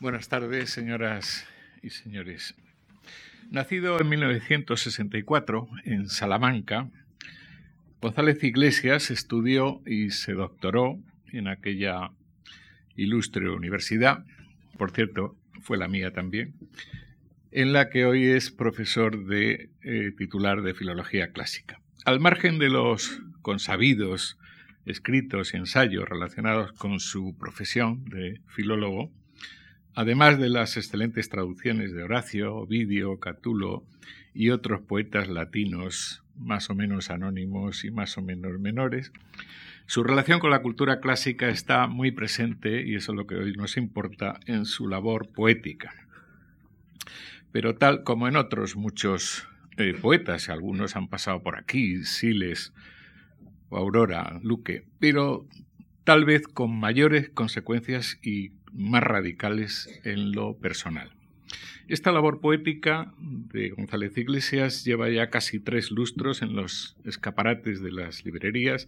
Buenas tardes, señoras y señores. Nacido en 1964 en Salamanca, González Iglesias estudió y se doctoró en aquella ilustre universidad, por cierto, fue la mía también, en la que hoy es profesor de eh, titular de Filología Clásica. Al margen de los consabidos escritos y ensayos relacionados con su profesión de filólogo, Además de las excelentes traducciones de Horacio, Ovidio, Catulo y otros poetas latinos más o menos anónimos y más o menos menores, su relación con la cultura clásica está muy presente, y eso es lo que hoy nos importa, en su labor poética. Pero tal como en otros muchos eh, poetas, algunos han pasado por aquí, Siles, Aurora, Luque, pero tal vez con mayores consecuencias y más radicales en lo personal. Esta labor poética de González Iglesias lleva ya casi tres lustros en los escaparates de las librerías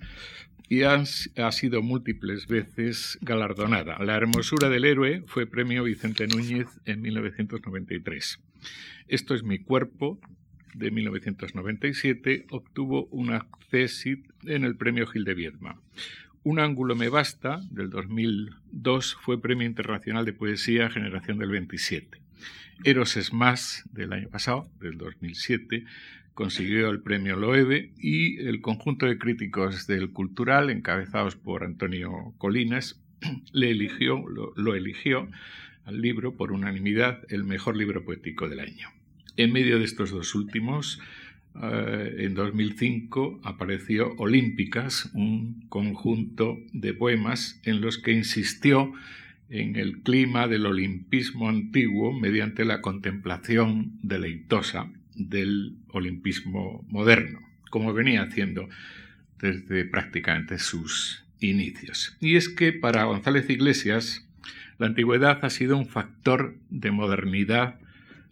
y ha, sido múltiples veces galardonada. La hermosura del héroe fue premio Vicente Núñez en 1993. Esto es mi cuerpo, de 1997, obtuvo un accésit en el premio Gil de Viedma. Un ángulo me basta, del 2002, fue Premio Internacional de Poesía Generación del 27. Eros es más, del año pasado, del 2007, consiguió el premio Loewe y el conjunto de críticos del Cultural, encabezados por Antonio Colinas, le eligió, lo, lo eligió al libro por unanimidad el mejor libro poético del año. En medio de estos dos últimos, eh, en 2005 apareció Olímpicas, un conjunto de poemas en los que insistió en el clima del olimpismo antiguo mediante la contemplación deleitosa del olimpismo moderno, como venía haciendo desde prácticamente sus inicios. Y es que para González Iglesias la antigüedad ha sido un factor de modernidad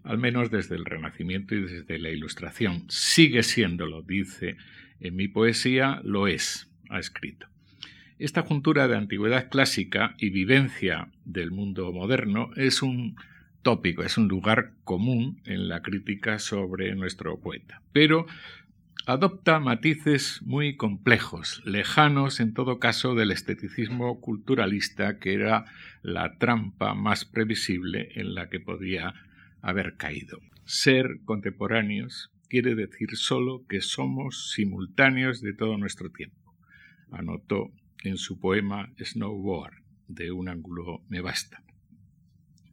al menos desde el Renacimiento y desde la Ilustración. Sigue siéndolo, dice en mi poesía, lo es, ha escrito. Esta juntura de antigüedad clásica y vivencia del mundo moderno es un tópico, es un lugar común en la crítica sobre nuestro poeta, pero adopta matices muy complejos, lejanos en todo caso del esteticismo culturalista que era la trampa más previsible en la que podía haber caído. Ser contemporáneos quiere decir solo que somos simultáneos de todo nuestro tiempo, anotó en su poema Snowboard, de un ángulo me basta.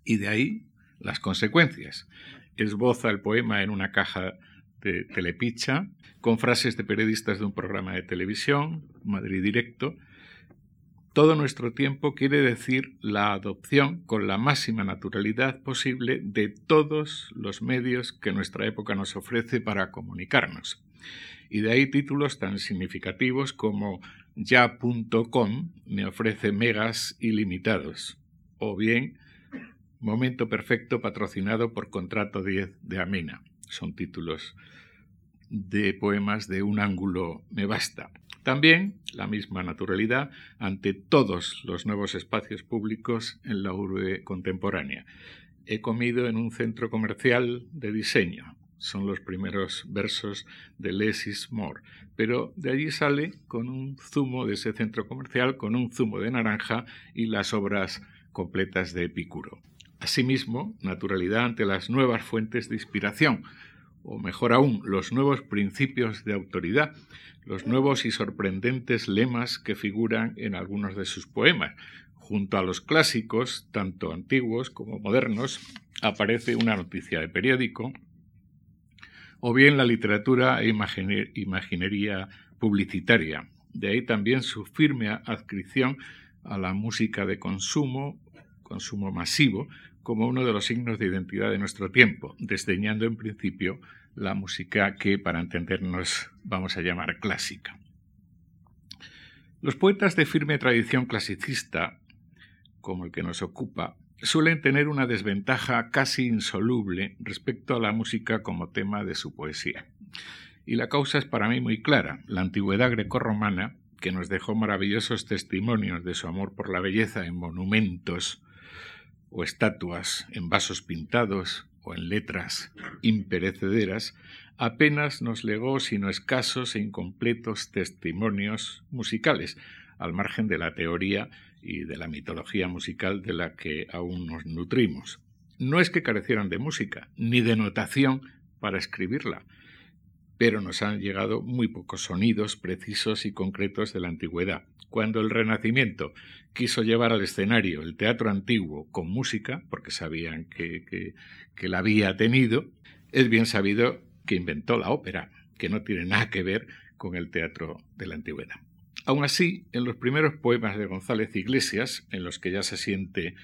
Y de ahí las consecuencias. Esboza el poema en una caja de telepicha, con frases de periodistas de un programa de televisión, Madrid Directo, todo nuestro tiempo quiere decir la adopción con la máxima naturalidad posible de todos los medios que nuestra época nos ofrece para comunicarnos. Y de ahí títulos tan significativos como ya.com me ofrece megas ilimitados o bien Momento Perfecto patrocinado por Contrato 10 de Amena. Son títulos de poemas de un ángulo me basta. También la misma naturalidad ante todos los nuevos espacios públicos en la urbe contemporánea. He comido en un centro comercial de diseño. Son los primeros versos de Less More. Pero de allí sale con un zumo de ese centro comercial, con un zumo de naranja y las obras completas de Epicuro. Asimismo, naturalidad ante las nuevas fuentes de inspiración, o mejor aún, los nuevos principios de autoridad, los nuevos y sorprendentes lemas que figuran en algunos de sus poemas. Junto a los clásicos, tanto antiguos como modernos, aparece una noticia de periódico, o bien la literatura e imaginería publicitaria. De ahí también su firme adscripción a la música de consumo, consumo masivo, como uno de los signos de identidad de nuestro tiempo, desdeñando en principio la música que, para entendernos, vamos a llamar clásica. Los poetas de firme tradición clasicista, como el que nos ocupa, suelen tener una desventaja casi insoluble respecto a la música como tema de su poesía. Y la causa es para mí muy clara. La antigüedad grecorromana, que nos dejó maravillosos testimonios de su amor por la belleza en monumentos o estatuas en vasos pintados o en letras imperecederas, apenas nos legó sino escasos e incompletos testimonios musicales, al margen de la teoría y de la mitología musical de la que aún nos nutrimos. No es que carecieran de música, ni de notación para escribirla, pero nos han llegado muy pocos sonidos precisos y concretos de la antigüedad. Cuando el Renacimiento quiso llevar al escenario el teatro antiguo con música, porque sabían que, la había tenido, es bien sabido que inventó la ópera, que no tiene nada que ver con el teatro de la antigüedad. Aún así, en los primeros poemas de González Iglesias, en los que ya se siente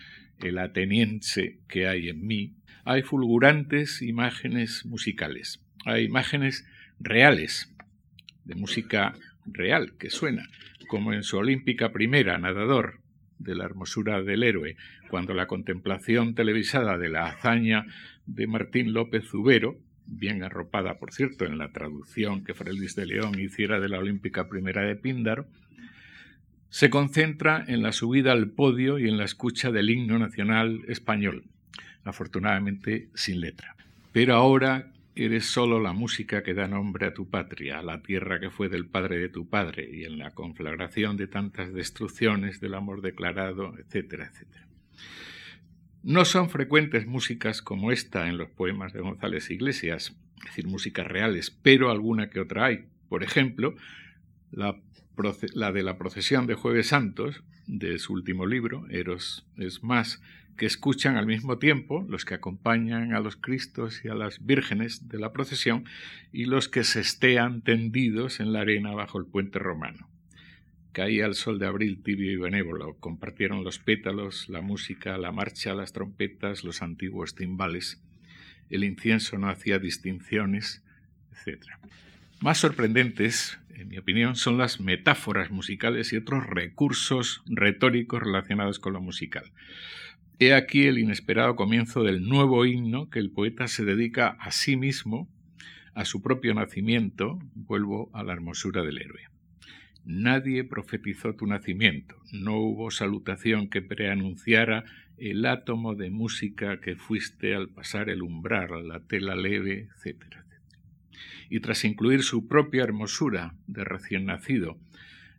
el ateniense que hay en mí, hay fulgurantes imágenes musicales. Hay imágenes reales, de música real que suena, como en su olímpica primera, Nadador, de la hermosura del héroe, cuando la contemplación televisada de la hazaña de Martín López Zubero, bien arropada, por cierto, en la traducción que Félix de León hiciera de la olímpica primera de Píndaro, se concentra en la subida al podio y en la escucha del himno nacional español, afortunadamente sin letra. Pero ahora Eres solo la música que da nombre a tu patria, a la tierra que fue del padre de tu padre, y en la conflagración de tantas destrucciones del amor declarado, etcétera, etcétera. No son frecuentes músicas como esta en los poemas de González Iglesias, es decir, músicas reales, pero alguna que otra hay. Por ejemplo, la, la de la procesión de Jueves Santos, de su último libro, Eros es más, que escuchan al mismo tiempo los que acompañan a los Cristos y a las vírgenes de la procesión y los que se estean tendidos en la arena bajo el puente romano. Caía el sol de abril tibio y benévolo, compartieron los pétalos, la música, la marcha, las trompetas, los antiguos timbales. El incienso no hacía distinciones, etc. Más sorprendentes, en mi opinión, son las metáforas musicales y otros recursos retóricos relacionados con lo musical. He aquí el inesperado comienzo del nuevo himno que el poeta se dedica a sí mismo, a su propio nacimiento, vuelvo a la hermosura del héroe. Nadie profetizó tu nacimiento, no hubo salutación que preanunciara el átomo de música que fuiste al pasar el umbral, la tela leve, etc. Y tras incluir su propia hermosura de recién nacido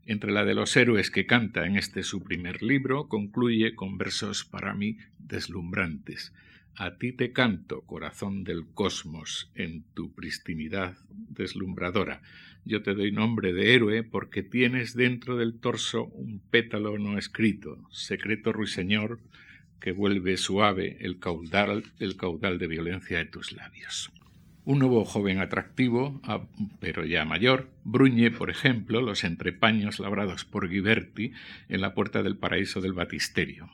entre la de los héroes que canta en este su primer libro, concluye con versos para mí deslumbrantes. A ti te canto, corazón del cosmos, en tu pristinidad deslumbradora. Yo te doy nombre de héroe porque tienes dentro del torso un pétalo no escrito, secreto ruiseñor que vuelve suave el caudal, el caudal de violencia de tus labios. Un nuevo joven atractivo, ah, pero ya mayor, bruñe, por ejemplo, los entrepaños labrados por Ghiberti en la puerta del paraíso del Batisterio.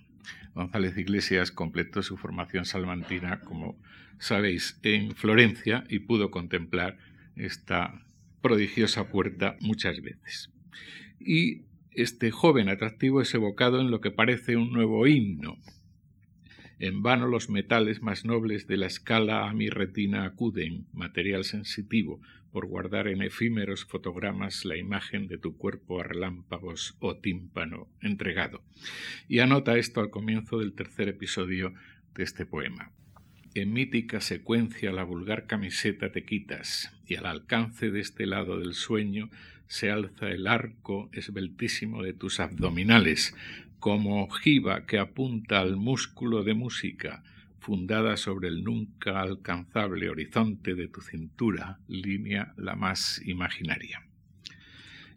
González Iglesias completó su formación salmantina, como sabéis, en Florencia y pudo contemplar esta prodigiosa puerta muchas veces. Y este joven atractivo es evocado en lo que parece un nuevo himno, en vano los metales más nobles de la escala a mi retina acuden, material sensitivo, por guardar en efímeros fotogramas la imagen de tu cuerpo a relámpagos o tímpano entregado. Y anota esto al comienzo del tercer episodio de este poema. En mítica secuencia la vulgar camiseta te quitas, y al alcance de este lado del sueño se alza el arco esbeltísimo de tus abdominales, como ojiva que apunta al músculo de música, fundada sobre el nunca alcanzable horizonte de tu cintura, línea la más imaginaria.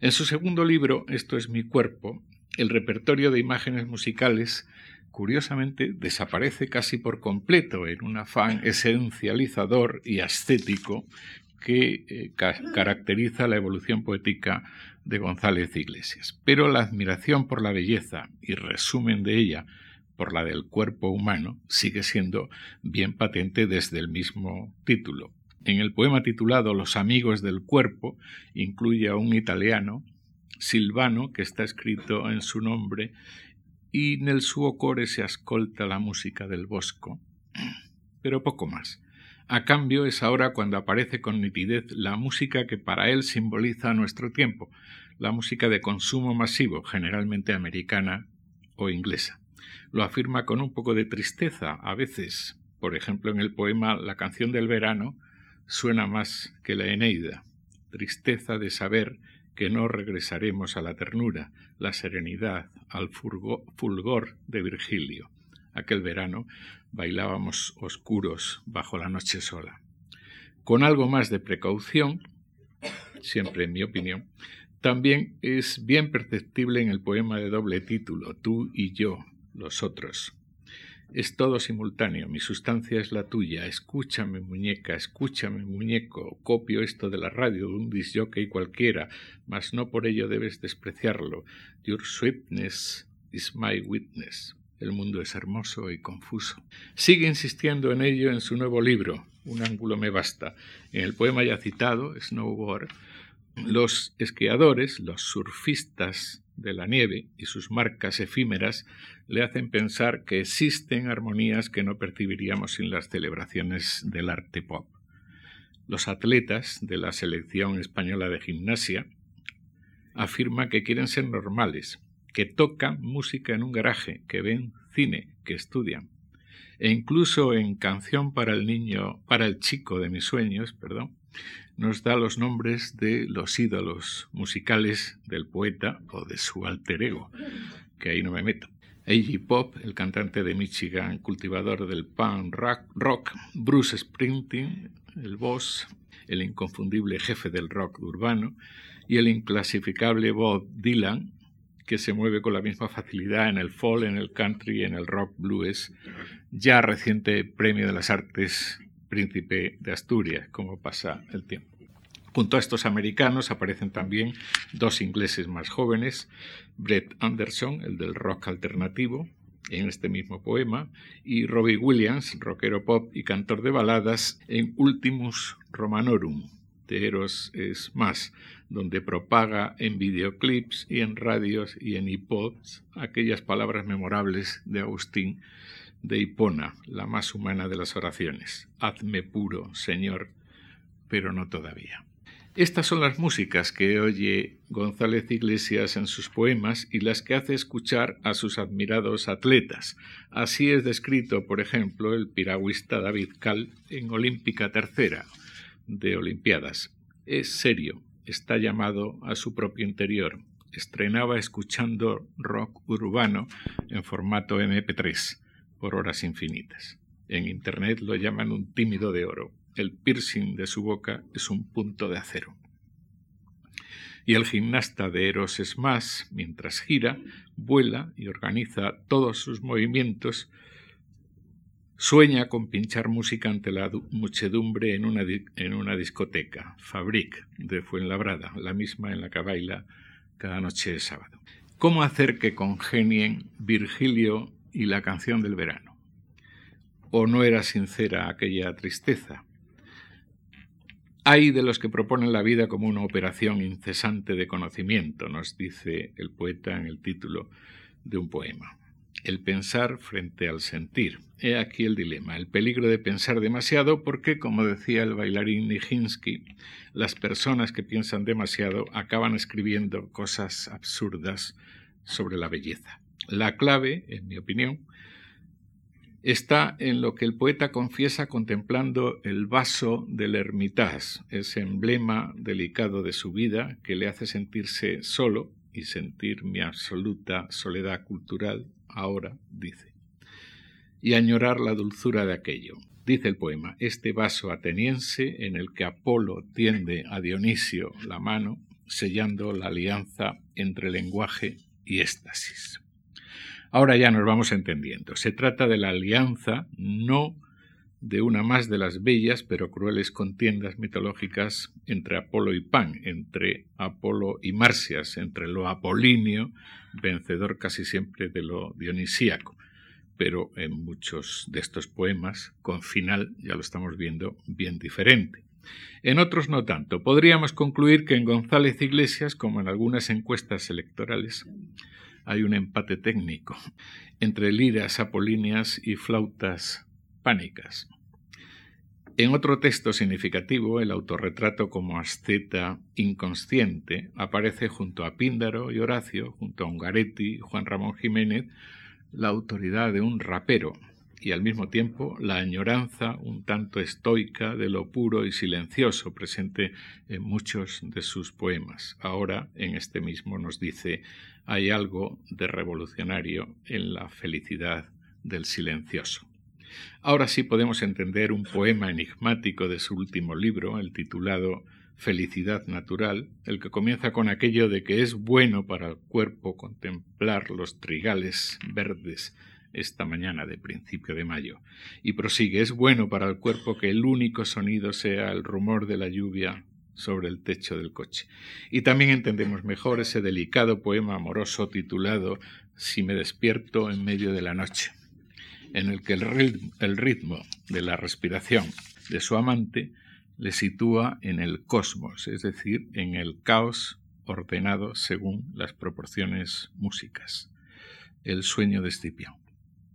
En su segundo libro, Esto es mi cuerpo, el repertorio de imágenes musicales curiosamente desaparece casi por completo en un afán esencializador y ascético que eh, caracteriza la evolución poética de González Iglesias. Pero la admiración por la belleza y resumen de ella por la del cuerpo humano sigue siendo bien patente desde el mismo título. En el poema titulado Los amigos del cuerpo incluye a un italiano, Silvano, que está escrito en su nombre, y nel suo core se ascolta la música del bosco. Pero poco más. A cambio es ahora cuando aparece con nitidez la música que para él simboliza nuestro tiempo, la música de consumo masivo, generalmente americana o inglesa. Lo afirma con un poco de tristeza a veces. Por ejemplo, en el poema La canción del verano suena más que la Eneida. Tristeza de saber que no regresaremos a la ternura, la serenidad, al fulgor de Virgilio. Aquel verano bailábamos oscuros bajo la noche sola. Con algo más de precaución, siempre en mi opinión, también es bien perceptible en el poema de doble título, Tú y yo, los otros. Es todo simultáneo, mi sustancia es la tuya, escúchame muñeca, escúchame muñeco, copio esto de la radio de un disjockey cualquiera, mas no por ello debes despreciarlo. Your sweetness is my witness. El mundo es hermoso y confuso. Sigue insistiendo en ello en su nuevo libro, Un ángulo me basta. En el poema ya citado, Snowboard, los esquiadores, los surfistas de la nieve y sus marcas efímeras le hacen pensar que existen armonías que no percibiríamos sin las celebraciones del arte pop. Los atletas de la selección española de gimnasia afirman que quieren ser normales, que tocan música en un garaje, que ven cine, que estudian. E incluso en Canción para el niño, para el chico de mis sueños, perdón, nos da los nombres de los ídolos musicales del poeta o de su alter ego, que ahí no me meto. A.G. Pop, el cantante de Michigan, cultivador del punk rock, Bruce Springsteen, el boss, el inconfundible jefe del rock urbano, y el inclasificable Bob Dylan, que se mueve con la misma facilidad en el folk, en el country en el rock blues, ya reciente premio de las artes príncipe de Asturias, como pasa el tiempo. Junto a estos americanos aparecen también dos ingleses más jóvenes, Brett Anderson, el del rock alternativo, en este mismo poema, y Robbie Williams, rockero pop y cantor de baladas, en Ultimus Romanorum, de Eros es más, donde propaga en videoclips y en radios y en iPods aquellas palabras memorables de Agustín de Hipona, la más humana de las oraciones. Hazme puro, Señor, pero no todavía. Estas son las músicas que oye González Iglesias en sus poemas y las que hace escuchar a sus admirados atletas. Así es descrito, por ejemplo, el piragüista David Cal en Olímpica Tercera de Olimpiadas. Es serio, está llamado a su propio interior. Estrenaba escuchando rock urbano en formato MP3 por horas infinitas. En Internet lo llaman un tímido de oro. El piercing de su boca es un punto de acero. Y el gimnasta de Eros es más, mientras gira, vuela y organiza todos sus movimientos, sueña con pinchar música ante la muchedumbre en una, en una discoteca, Fabric, de Fuenlabrada, la misma en la que baila cada noche de sábado. ¿Cómo hacer que congenien Virgilio y la canción del verano. ¿O no era sincera aquella tristeza? Hay de los que proponen la vida como una operación incesante de conocimiento, nos dice el poeta en el título de un poema. El pensar frente al sentir. He aquí el dilema, el peligro de pensar demasiado porque, como decía el bailarín Nijinsky, las personas que piensan demasiado acaban escribiendo cosas absurdas sobre la belleza. La clave, en mi opinión, está en lo que el poeta confiesa contemplando el vaso del Hermitage, ese emblema delicado de su vida que le hace sentirse solo y sentir mi absoluta soledad cultural, ahora, dice, y añorar la dulzura de aquello. Dice el poema, este vaso ateniense en el que Apolo tiende a Dionisio la mano, sellando la alianza entre lenguaje y éxtasis. Ahora ya nos vamos entendiendo. Se trata de la alianza, no de una más de las bellas pero crueles contiendas mitológicas entre Apolo y Pan, entre Apolo y Marcias, entre lo apolíneo, vencedor casi siempre de lo dionisíaco, pero en muchos de estos poemas, con final, ya lo estamos viendo, bien diferente. En otros no tanto. Podríamos concluir que en González Iglesias, como en algunas encuestas electorales, hay un empate técnico entre liras apolíneas y flautas pánicas. En otro texto significativo, el autorretrato como asceta inconsciente aparece junto a Píndaro y Horacio, junto a Ungaretti Juan Ramón Jiménez, la autoridad de un rapero y al mismo tiempo la añoranza un tanto estoica de lo puro y silencioso presente en muchos de sus poemas. Ahora, en este mismo nos dice, hay algo de revolucionario en la felicidad del silencioso. Ahora sí podemos entender un poema enigmático de su último libro, el titulado Felicidad Natural, el que comienza con aquello de que es bueno para el cuerpo contemplar los trigales verdes esta mañana de principio de mayo, y prosigue, es bueno para el cuerpo que el único sonido sea el rumor de la lluvia sobre el techo del coche. Y también entendemos mejor ese delicado poema amoroso titulado Si me despierto en medio de la noche, en el que el ritmo, de la respiración de su amante le sitúa en el cosmos, es decir, en el caos ordenado según las proporciones músicas. El sueño de Escipión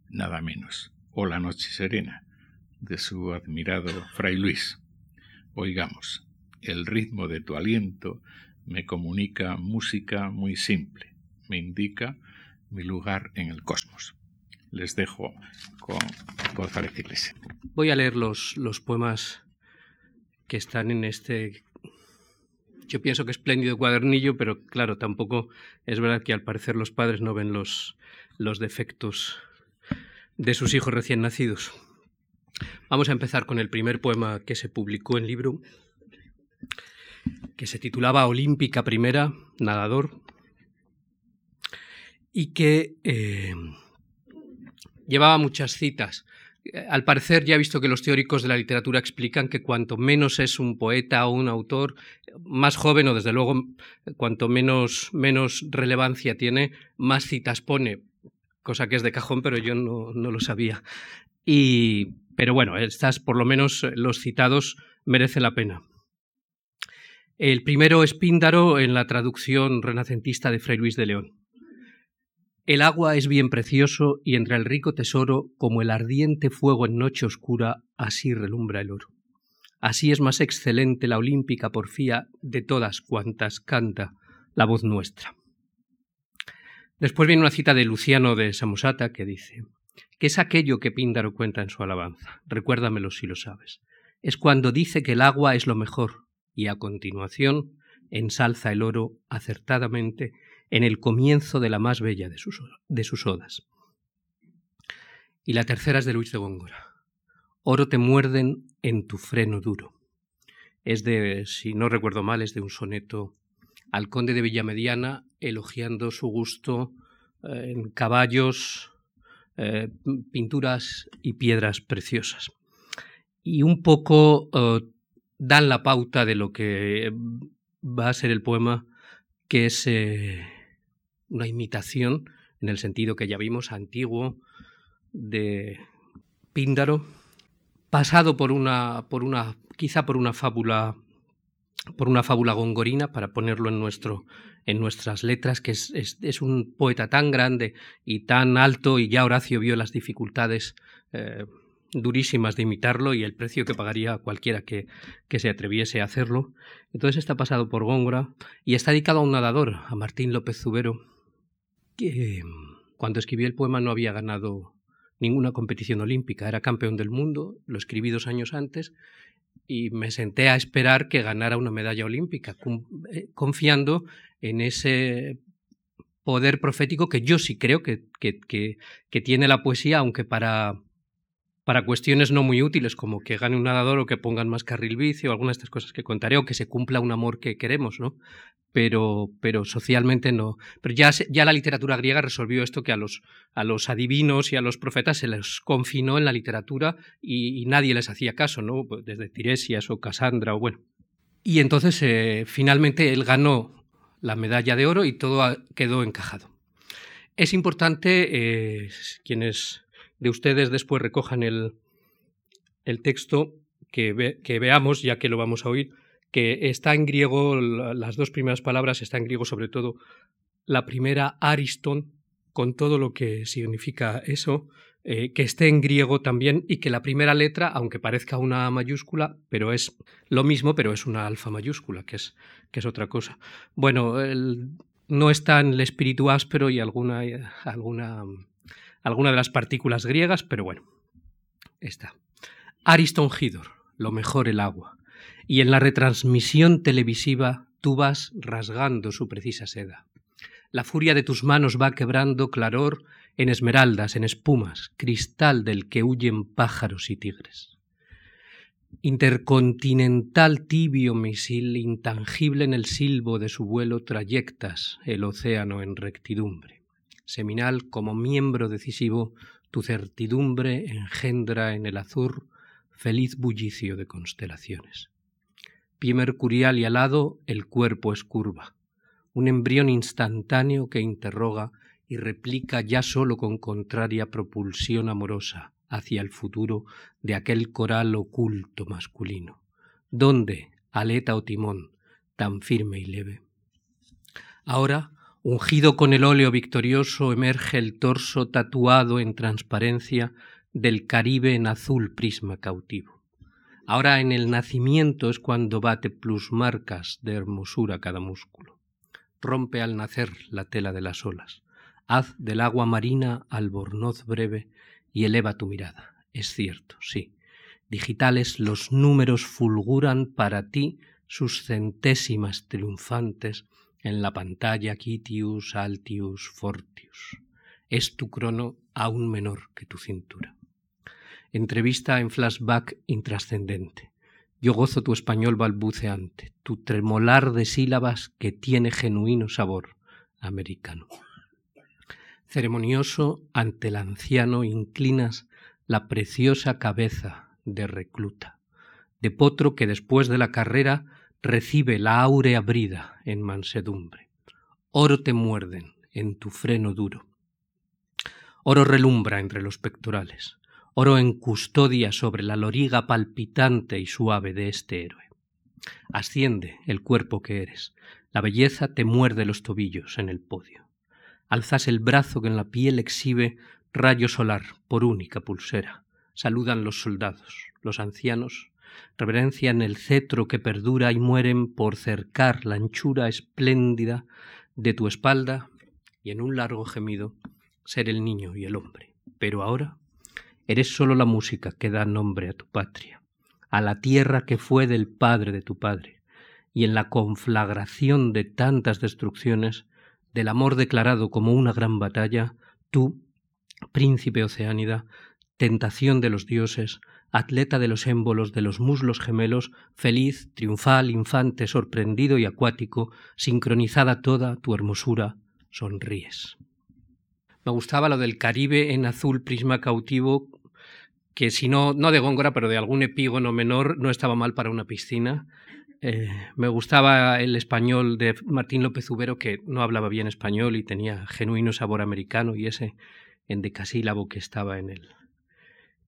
nada menos, o La Noche Serena, de su admirado Fray Luis. Oigamos, el ritmo de tu aliento me comunica música muy simple, me indica mi lugar en el cosmos. Les dejo con González Iglesias. Voy a leer los, los poemas que están en este yo pienso que espléndido cuadernillo, pero claro, tampoco es verdad que al parecer los padres no ven los, los defectos de sus hijos recién nacidos. Vamos a empezar con el primer poema que se publicó en libro, que se titulaba Olímpica Primera, Nadador, y que eh, llevaba muchas citas. Al parecer ya he visto que los teóricos de la literatura explican que cuanto menos es un poeta o un autor, más joven o desde luego cuanto menos, menos relevancia tiene, más citas pone cosa que es de cajón, pero yo no, lo sabía. Y, pero bueno, estas, por lo menos los citados, merece la pena. El primero es Píndaro en la traducción renacentista de Fray Luis de León. El agua es bien precioso y entre el rico tesoro, como el ardiente fuego en noche oscura, así relumbra el oro. Así es más excelente la olímpica porfía de todas cuantas canta la voz nuestra. Después viene una cita de Luciano de Samosata que dice, ¿qué es aquello que Píndaro cuenta en su alabanza? Recuérdamelo si lo sabes. Es cuando dice que el agua es lo mejor y a continuación ensalza el oro acertadamente en el comienzo de la más bella de sus, de sus odas. Y la tercera es de Luis de Góngora. Oro te muerden en tu freno duro. Es de, si no recuerdo mal, es de un soneto al conde de Villamediana elogiando su gusto eh, en caballos, eh, pinturas y piedras preciosas. Y un poco eh, dan la pauta de lo que va a ser el poema, que es una imitación, en el sentido que ya vimos, antiguo, de Píndaro, pasado por una, por una, quizá por una fábula por una fábula gongorina para ponerlo en, nuestro, en nuestras letras, que es, es, un poeta tan grande y tan alto, y ya Horacio vio las dificultades eh, durísimas de imitarlo y el precio que pagaría cualquiera que, que, se atreviese a hacerlo. Entonces está pasado por Góngora y está dedicado a un nadador, a Martín López Zubero, que cuando escribió el poema no había ganado ninguna competición olímpica, era campeón del mundo, lo escribí dos años antes y me senté a esperar que ganara una medalla olímpica, eh, confiando en ese poder profético que yo sí creo que, que, que, tiene la poesía, aunque para, para cuestiones no muy útiles, como que gane un nadador o que pongan más carril bici o algunas de estas cosas que contaré, o que se cumpla un amor que queremos, ¿no? pero, pero socialmente no. Pero ya, ya la literatura griega resolvió esto que a los, a los adivinos y a los profetas se les confinó en la literatura y, nadie les hacía caso, ¿no? Pues desde Tiresias o Casandra o bueno. Y entonces eh, finalmente él ganó la medalla de oro y todo quedó encajado. Es importante, eh, quienes de ustedes después recojan el, el texto, que, que veamos, ya que lo vamos a oír, que está en griego, las dos primeras palabras están en griego sobre todo, la primera Ariston, con todo lo que significa eso, eh, que esté en griego también y que la primera letra, aunque parezca una mayúscula, pero es lo mismo, pero es una alfa mayúscula, que es, que es otra cosa. Bueno, no está en el espíritu áspero y alguna, alguna alguna de las partículas griegas, pero bueno, está. Ariston Hidor, lo mejor el agua. Y en la retransmisión televisiva tú vas rasgando su precisa seda. La furia de tus manos va quebrando claror en esmeraldas, en espumas, cristal del que huyen pájaros y tigres. Intercontinental tibio misil, intangible en el silbo de su vuelo, trayectas el océano en rectidumbre. Seminal como miembro decisivo, tu certidumbre engendra en el azur feliz bullicio de constelaciones. Pie mercurial y alado, el cuerpo es curva un embrión instantáneo que interroga y replica ya sólo con contraria propulsión amorosa hacia el futuro de aquel coral oculto masculino. ¿Dónde, aleta o timón, tan firme y leve? Ahora, ungido con el óleo victorioso, emerge el torso tatuado en transparencia del Caribe en azul prisma cautivo. Ahora en el nacimiento es cuando bate plusmarcas de hermosura cada músculo rompe al nacer la tela de las olas. Haz del agua marina albornoz breve y eleva tu mirada. Es cierto, sí. Digitales los números fulguran para ti sus centésimas triunfantes en la pantalla Quitius, Altius, Fortius. Es tu crono aún menor que tu cintura. Entrevista en flashback intrascendente. Yo gozo tu español balbuceante, tu tremolar de sílabas que tiene genuino sabor americano. Ceremonioso ante el anciano inclinas la preciosa cabeza de recluta, de potro que después de la carrera recibe la áurea brida en mansedumbre. Oro te muerden en tu freno duro. Oro relumbra entre los pectorales oro en custodia sobre la loriga palpitante y suave de este héroe. Asciende el cuerpo que eres, la belleza te muerde los tobillos en el podio. Alzas el brazo que en la piel exhibe rayo solar por única pulsera. Saludan los soldados, los ancianos, reverencian el cetro que perdura y mueren por cercar la anchura espléndida de tu espalda y en un largo gemido ser el niño y el hombre. Pero ahora Eres sólo la música que da nombre a tu patria, a la tierra que fue del padre de tu padre, y en la conflagración de tantas destrucciones, del amor declarado como una gran batalla, tú, príncipe oceánida, tentación de los dioses, atleta de los émbolos de los muslos gemelos, feliz, triunfal, infante, sorprendido y acuático, sincronizada toda tu hermosura, sonríes. Me gustaba lo del Caribe en azul prisma cautivo que si no, no de Góngora, pero de algún epígono menor, no estaba mal para una piscina. Eh, me gustaba el español de Martín López Ubero, que no hablaba bien español y tenía genuino sabor americano, y ese endecasílabo que estaba en el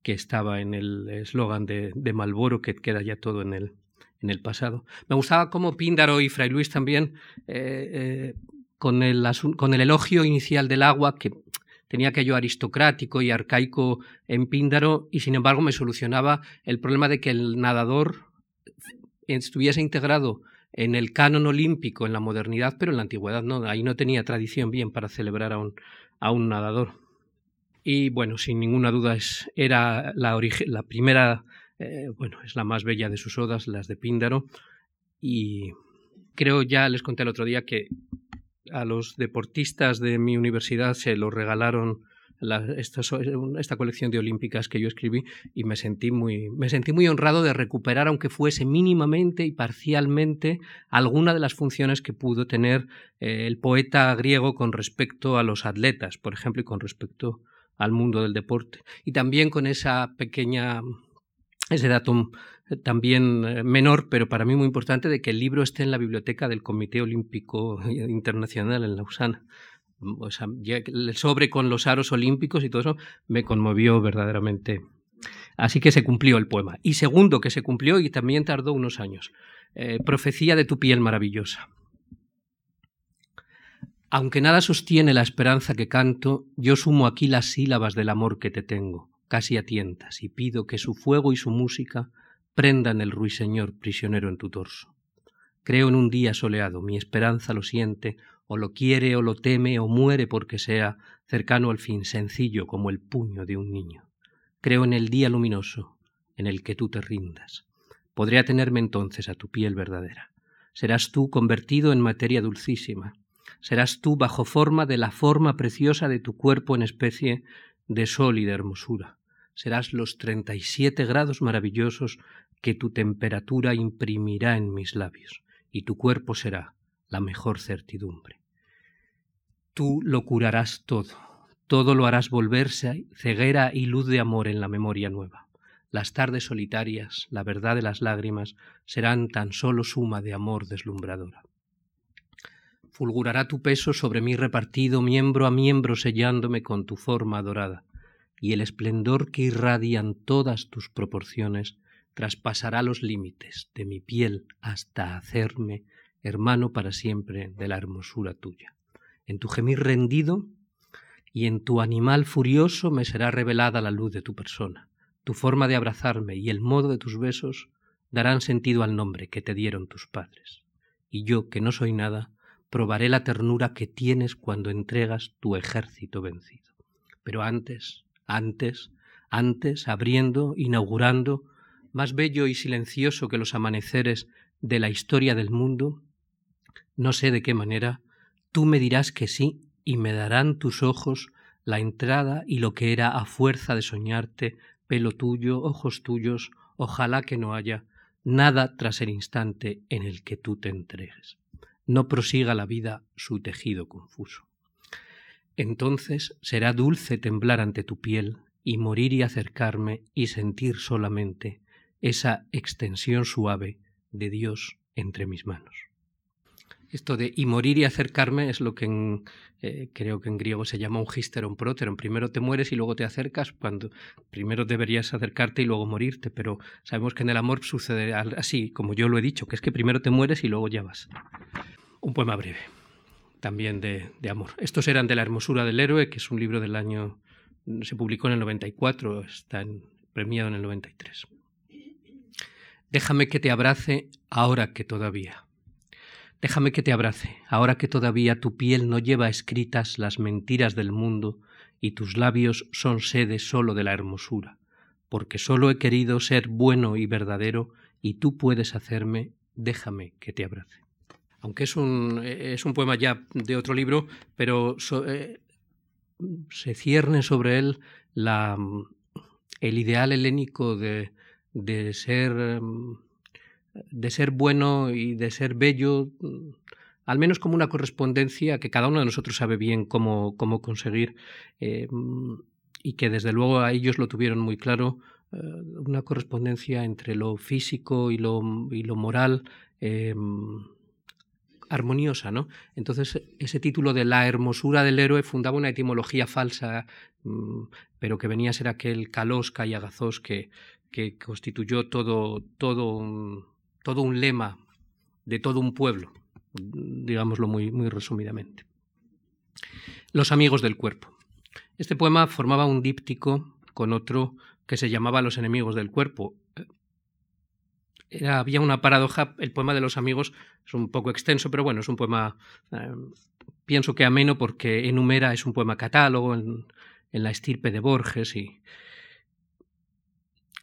que estaba en el eslogan de, de Malboro, que queda ya todo en el, en el pasado. Me gustaba cómo Píndaro y Fray Luis también, eh, eh, con, el, con el elogio inicial del agua, que tenía aquello aristocrático y arcaico en Píndaro y sin embargo me solucionaba el problema de que el nadador estuviese integrado en el canon olímpico en la modernidad, pero en la antigüedad no, ahí no tenía tradición bien para celebrar a un, a un nadador. Y bueno, sin ninguna duda es, era la, primera, eh, bueno, es la más bella de sus odas, las de Píndaro, y creo ya les conté el otro día que a los deportistas de mi universidad se lo regalaron esta, colección de olímpicas que yo escribí y me sentí muy me sentí muy honrado de recuperar aunque fuese mínimamente y parcialmente alguna de las funciones que pudo tener eh, el poeta griego con respecto a los atletas por ejemplo y con respecto al mundo del deporte y también con esa pequeña ese dato también eh, menor, pero para mí muy importante, de que el libro esté en la biblioteca del Comité Olímpico Internacional en Lausana. O sea, el sobre con los aros olímpicos y todo eso me conmovió verdaderamente. Así que se cumplió el poema. Y segundo, que se cumplió y también tardó unos años. Eh, profecía de tu piel maravillosa. Aunque nada sostiene la esperanza que canto, yo sumo aquí las sílabas del amor que te tengo, casi a tientas, y pido que su fuego y su música prendan el ruiseñor prisionero en tu torso. Creo en un día soleado, mi esperanza lo siente, o lo quiere o lo teme o muere porque sea cercano al fin, sencillo como el puño de un niño. Creo en el día luminoso, en el que tú te rindas. Podré atenerme entonces a tu piel verdadera. Serás tú convertido en materia dulcísima. Serás tú bajo forma de la forma preciosa de tu cuerpo en especie de sol y de hermosura. Serás los treinta y siete grados maravillosos que tu temperatura imprimirá en mis labios, y tu cuerpo será la mejor certidumbre. Tú lo curarás todo, todo lo harás volverse ceguera y luz de amor en la memoria nueva. Las tardes solitarias, la verdad de las lágrimas, serán tan solo suma de amor deslumbradora. Fulgurará tu peso sobre mí repartido miembro a miembro sellándome con tu forma dorada, y el esplendor que irradian todas tus proporciones traspasará los límites de mi piel hasta hacerme hermano para siempre de la hermosura tuya. En tu gemir rendido y en tu animal furioso me será revelada la luz de tu persona. Tu forma de abrazarme y el modo de tus besos darán sentido al nombre que te dieron tus padres. Y yo, que no soy nada, probaré la ternura que tienes cuando entregas tu ejército vencido. Pero antes, antes, antes, abriendo, inaugurando, más bello y silencioso que los amaneceres de la historia del mundo, no sé de qué manera, tú me dirás que sí y me darán tus ojos la entrada y lo que era a fuerza de soñarte, pelo tuyo, ojos tuyos, ojalá que no haya nada tras el instante en el que tú te entregues. No prosiga la vida su tejido confuso. Entonces será dulce temblar ante tu piel y morir y acercarme y sentir solamente esa extensión suave de Dios entre mis manos. Esto de y morir y acercarme es lo que en, eh, creo que en griego se llama un histeron próteron. Primero te mueres y luego te acercas, cuando primero deberías acercarte y luego morirte, pero sabemos que en el amor sucede así, como yo lo he dicho, que es que primero te mueres y luego ya vas. Un poema breve, también de, de amor. Estos eran de La hermosura del héroe, que es un libro del año, se publicó en el 94, está premiado en el 93. Déjame que te abrace ahora que todavía Déjame que te abrace, ahora que todavía tu piel no lleva escritas las mentiras del mundo y tus labios son sede sólo de la hermosura, porque sólo he querido ser bueno y verdadero y tú puedes hacerme, déjame que te abrace. Aunque es un, es un poema ya de otro libro, pero eh, se cierne sobre él la, el ideal helénico de, de ser em, de ser bueno y de ser bello, al menos como una correspondencia que cada uno de nosotros sabe bien cómo, cómo conseguir eh, y que desde luego a ellos lo tuvieron muy claro, eh, una correspondencia entre lo físico y lo, y lo moral eh, armoniosa, ¿no? Entonces, ese título de la hermosura del héroe fundaba una etimología falsa, mm, pero que venía a ser aquel calosca y agazos que, que constituyó todo, todo un, todo un lema de todo un pueblo, digámoslo muy, muy resumidamente. Los amigos del cuerpo. Este poema formaba un díptico con otro que se llamaba Los enemigos del cuerpo. Había una paradoja, el poema de los amigos es un poco extenso, pero bueno, es un poema, eh, pienso que ameno porque enumera, es un poema catálogo en la estirpe de Borges y,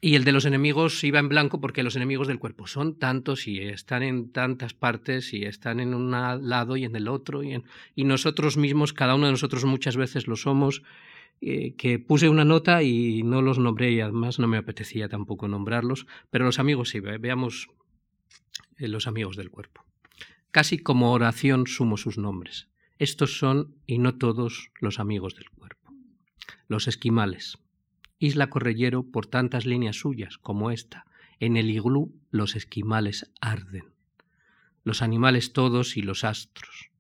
y el de los enemigos iba en blanco porque los enemigos del cuerpo son tantos y están en tantas partes y están en un lado y en el otro y, y nosotros mismos, cada uno de nosotros muchas veces lo somos, eh, que puse una nota y no los nombré y además no me apetecía tampoco nombrarlos, pero los amigos sí, veamos eh, los amigos del cuerpo. Casi como oración sumo sus nombres. Estos son, y no todos, los amigos del cuerpo. Los esquimales, Isla Correllero por tantas líneas suyas como esta. En el iglú los esquimales arden. Los animales todos y los astros.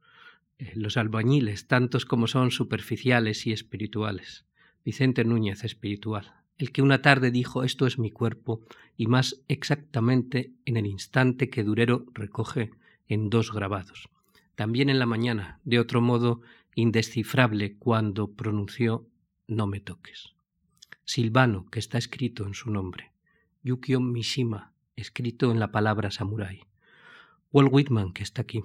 Eh, los albañiles, tantos como son superficiales y espirituales. Vicente Núñez, espiritual. El que una tarde dijo esto es mi cuerpo, y más exactamente en el instante que Durero recoge en dos grabados. También en la mañana, de otro modo indescifrable, cuando pronunció no me toques. Silvano, que está escrito en su nombre, Yukio Mishima, escrito en la palabra samurai, Walt Whitman, que está aquí,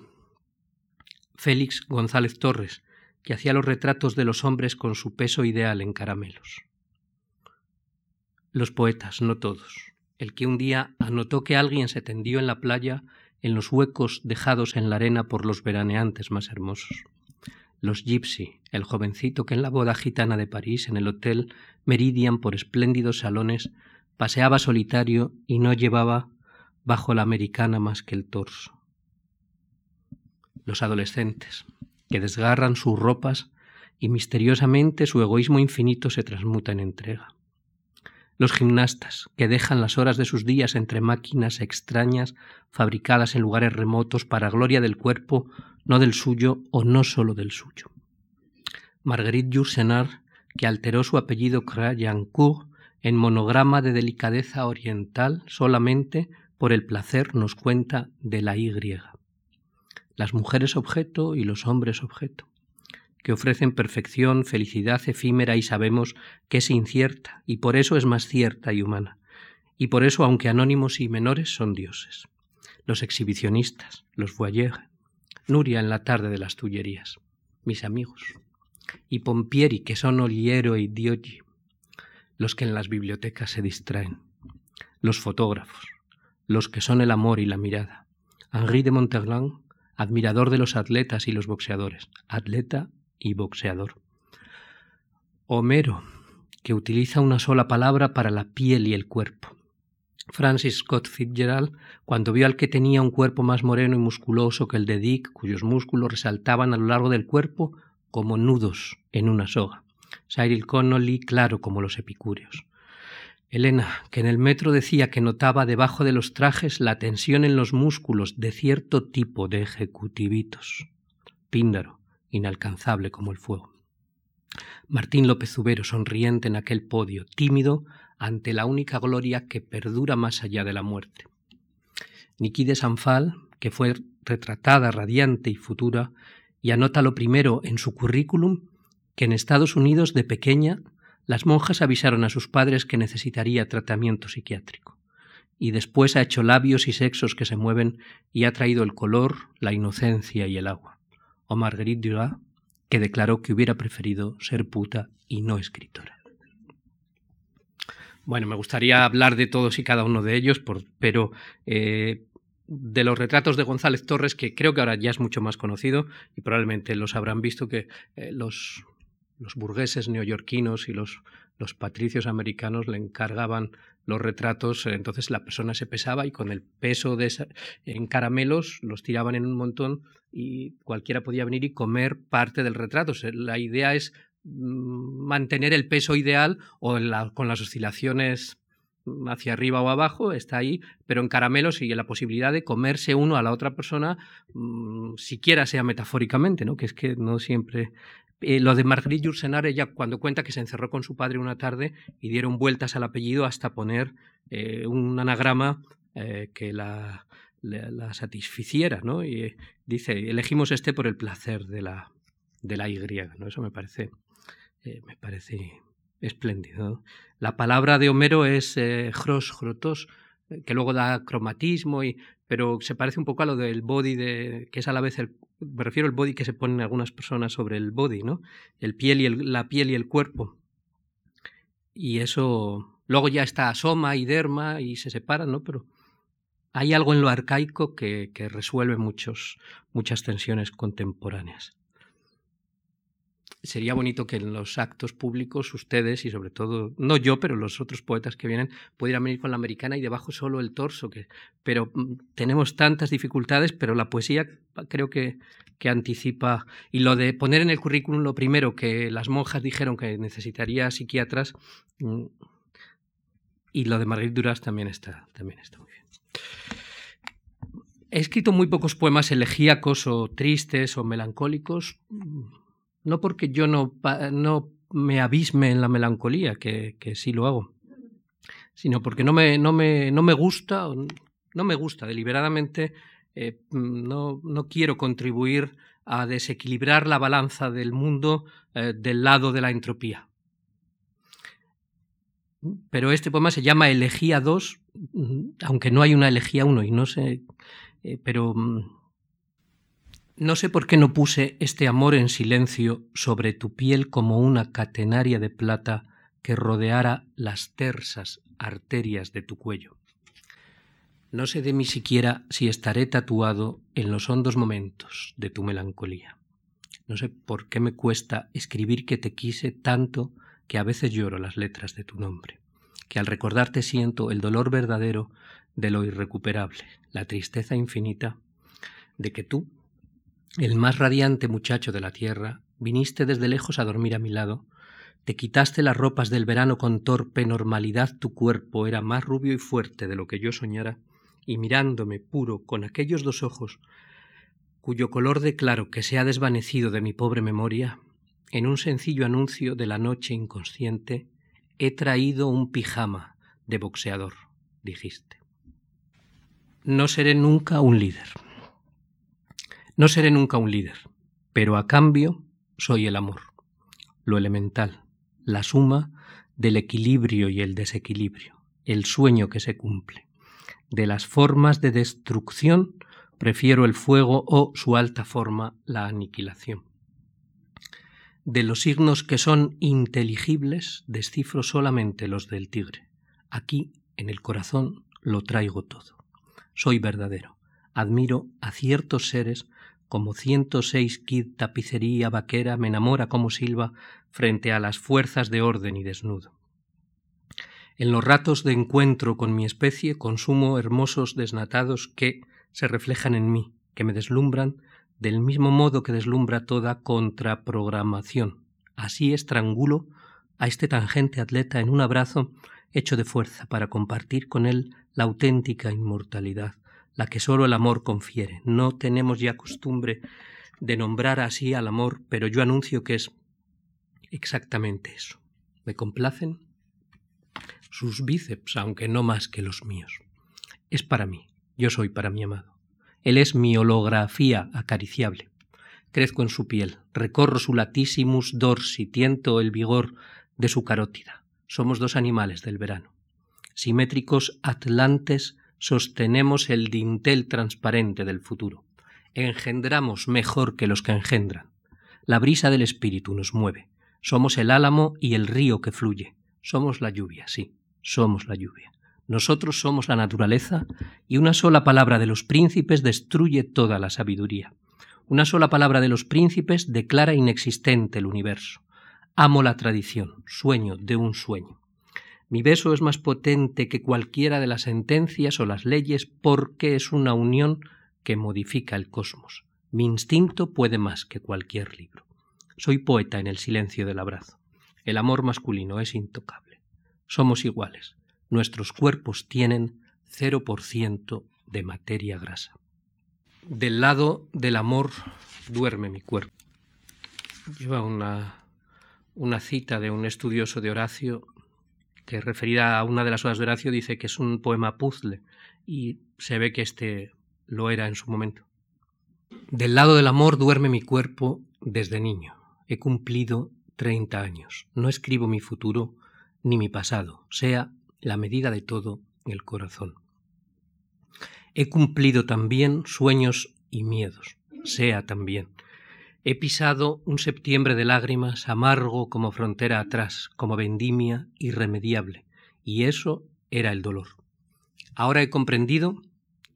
Félix González Torres, que hacía los retratos de los hombres con su peso ideal en caramelos. Los poetas, no todos. El que un día anotó que alguien se tendió en la playa en los huecos dejados en la arena por los veraneantes más hermosos. Los Gypsy, el jovencito que en la boda gitana de París, en el hotel Meridian por espléndidos salones, paseaba solitario y no llevaba bajo la americana más que el torso. Los adolescentes, que desgarran sus ropas y misteriosamente su egoísmo infinito se transmuta en entrega los gimnastas, que dejan las horas de sus días entre máquinas extrañas fabricadas en lugares remotos para gloria del cuerpo, no del suyo o no solo del suyo. Marguerite Yourcenar, que alteró su apellido Crayancourt en monograma de delicadeza oriental solamente por el placer nos cuenta de la Y. Las mujeres objeto y los hombres objeto que ofrecen perfección, felicidad efímera y sabemos que es incierta y por eso es más cierta y humana. Y por eso, aunque anónimos y menores, son dioses. Los exhibicionistas, los voyeurs, Nuria en la tarde de las Tullerías, mis amigos, y Pompieri, que son Oliero y Dioggi, los que en las bibliotecas se distraen, los fotógrafos, los que son el amor y la mirada. Henri de Monterland, admirador de los atletas y los boxeadores, atleta y boxeador. Homero, que utiliza una sola palabra para la piel y el cuerpo. Francis Scott Fitzgerald, cuando vio al que tenía un cuerpo más moreno y musculoso que el de Dick, cuyos músculos resaltaban a lo largo del cuerpo como nudos en una soga. Cyril Connolly, claro como los epicúreos. Elena, que en el metro decía que notaba debajo de los trajes la tensión en los músculos de cierto tipo de ejecutivitos. Píndaro, inalcanzable como el fuego. Martín López Ubero, sonriente en aquel podio, tímido ante la única gloria que perdura más allá de la muerte. Niki de Sanfal, que fue retratada radiante y futura, y anota lo primero en su currículum que en Estados Unidos de pequeña las monjas avisaron a sus padres que necesitaría tratamiento psiquiátrico. Y después ha hecho labios y sexos que se mueven y ha traído el color, la inocencia y el agua Marguerite Duras, que declaró que hubiera preferido ser puta y no escritora. Bueno, me gustaría hablar de todos y cada uno de ellos, pero eh, de los retratos de González Torres, que creo que ahora ya es mucho más conocido y probablemente los habrán visto que eh, los, los burgueses neoyorquinos y los, los patricios americanos le encargaban los retratos, entonces la persona se pesaba y con el peso de en caramelos los tiraban en un montón y cualquiera podía venir y comer parte del retrato. la idea es mm, mantener el peso ideal o con las oscilaciones hacia arriba o abajo, está ahí, pero en caramelos y la posibilidad de comerse uno a la otra persona, mm, siquiera sea metafóricamente, ¿no? que es que no siempre eh, lo de Marguerite Yourcenar, ella cuando cuenta que se encerró con su padre una tarde y dieron vueltas al apellido hasta poner eh, un anagrama eh, que la, la, satisficiera, ¿no? Y dice, elegimos este por el placer de la, de la Y, ¿no? Eso me parece, me parece espléndido. La palabra de Homero es hros, hrotos, que luego da cromatismo, y, pero se parece un poco a lo del body, de, que es a la vez el, me refiero al body que se ponen algunas personas sobre el body, ¿no? El piel y la piel y el cuerpo. Y eso luego ya está soma y derma y se separan, ¿no? Pero hay algo en lo arcaico que, que resuelve muchos, muchas tensiones contemporáneas sería bonito que en los actos públicos ustedes y sobre todo, no yo, pero los otros poetas que vienen, pudieran venir con la americana y debajo solo el torso. Que, pero mm, tenemos tantas dificultades, pero la poesía creo que, que anticipa. Y lo de poner en el currículum lo primero, que las monjas dijeron que necesitaría psiquiatras, mm, y lo de Marguerite Duras también está, también está muy bien. He escrito muy pocos poemas elegíacos o tristes o melancólicos no porque yo no, no me abisme en la melancolía, que, que, sí lo hago, sino porque no me, no me, no me gusta, no me gusta deliberadamente, eh, no, no, quiero contribuir a desequilibrar la balanza del mundo eh, del lado de la entropía. Pero este poema se llama Elegía 2, aunque no hay una Elegía 1 y no sé, eh, pero mm, No sé por qué no puse este amor en silencio sobre tu piel como una catenaria de plata que rodeara las tersas arterias de tu cuello. No sé de mí siquiera si estaré tatuado en los hondos momentos de tu melancolía. No sé por qué me cuesta escribir que te quise tanto que a veces lloro las letras de tu nombre, que al recordarte siento el dolor verdadero de lo irrecuperable, la tristeza infinita de que tú, el más radiante muchacho de la tierra, viniste desde lejos a dormir a mi lado, te quitaste las ropas del verano con torpe normalidad, tu cuerpo era más rubio y fuerte de lo que yo soñara, y mirándome puro con aquellos dos ojos, cuyo color de claro que se ha desvanecido de mi pobre memoria, en un sencillo anuncio de la noche inconsciente, he traído un pijama de boxeador, dijiste. No seré nunca un líder. No seré nunca un líder, pero a cambio soy el amor, lo elemental, la suma del equilibrio y el desequilibrio, el sueño que se cumple. De las formas de destrucción prefiero el fuego o su alta forma, la aniquilación. De los signos que son inteligibles descifro solamente los del tigre. Aquí, en el corazón, lo traigo todo. Soy verdadero. Admiro a ciertos seres como 106 kid tapicería vaquera me enamora como silba frente a las fuerzas de orden y desnudo. En los ratos de encuentro con mi especie consumo hermosos desnatados que se reflejan en mí, que me deslumbran del mismo modo que deslumbra toda contraprogramación. Así estrangulo a este tangente atleta en un abrazo hecho de fuerza para compartir con él la auténtica inmortalidad, la que sólo el amor confiere. No tenemos ya costumbre de nombrar así al amor, pero yo anuncio que es exactamente eso. ¿Me complacen? sus bíceps, aunque no más que los míos. Es para mí, yo soy para mi amado. Él es mi holografía acariciable. Crezco en su piel, recorro su latissimus dorsi, tiento el vigor de su carótida. Somos dos animales del verano. Simétricos atlantes sostenemos el dintel transparente del futuro. Engendramos mejor que los que engendran. La brisa del espíritu nos mueve. Somos el álamo y el río que fluye. Somos la lluvia, sí somos la lluvia. Nosotros somos la naturaleza y una sola palabra de los príncipes destruye toda la sabiduría. Una sola palabra de los príncipes declara inexistente el universo. Amo la tradición, sueño de un sueño. Mi beso es más potente que cualquiera de las sentencias o las leyes porque es una unión que modifica el cosmos. Mi instinto puede más que cualquier libro. Soy poeta en el silencio del abrazo. El amor masculino es intocable somos iguales. Nuestros cuerpos tienen 0% de materia grasa. Del lado del amor duerme mi cuerpo. Lleva una, una cita de un estudioso de Horacio que referida a una de las obras de Horacio dice que es un poema puzzle y se ve que este lo era en su momento. Del lado del amor duerme mi cuerpo desde niño. He cumplido 30 años. No escribo mi futuro, ni mi pasado, sea la medida de todo el corazón. He cumplido también sueños y miedos, sea también. He pisado un septiembre de lágrimas amargo como frontera atrás, como vendimia irremediable, y eso era el dolor. Ahora he comprendido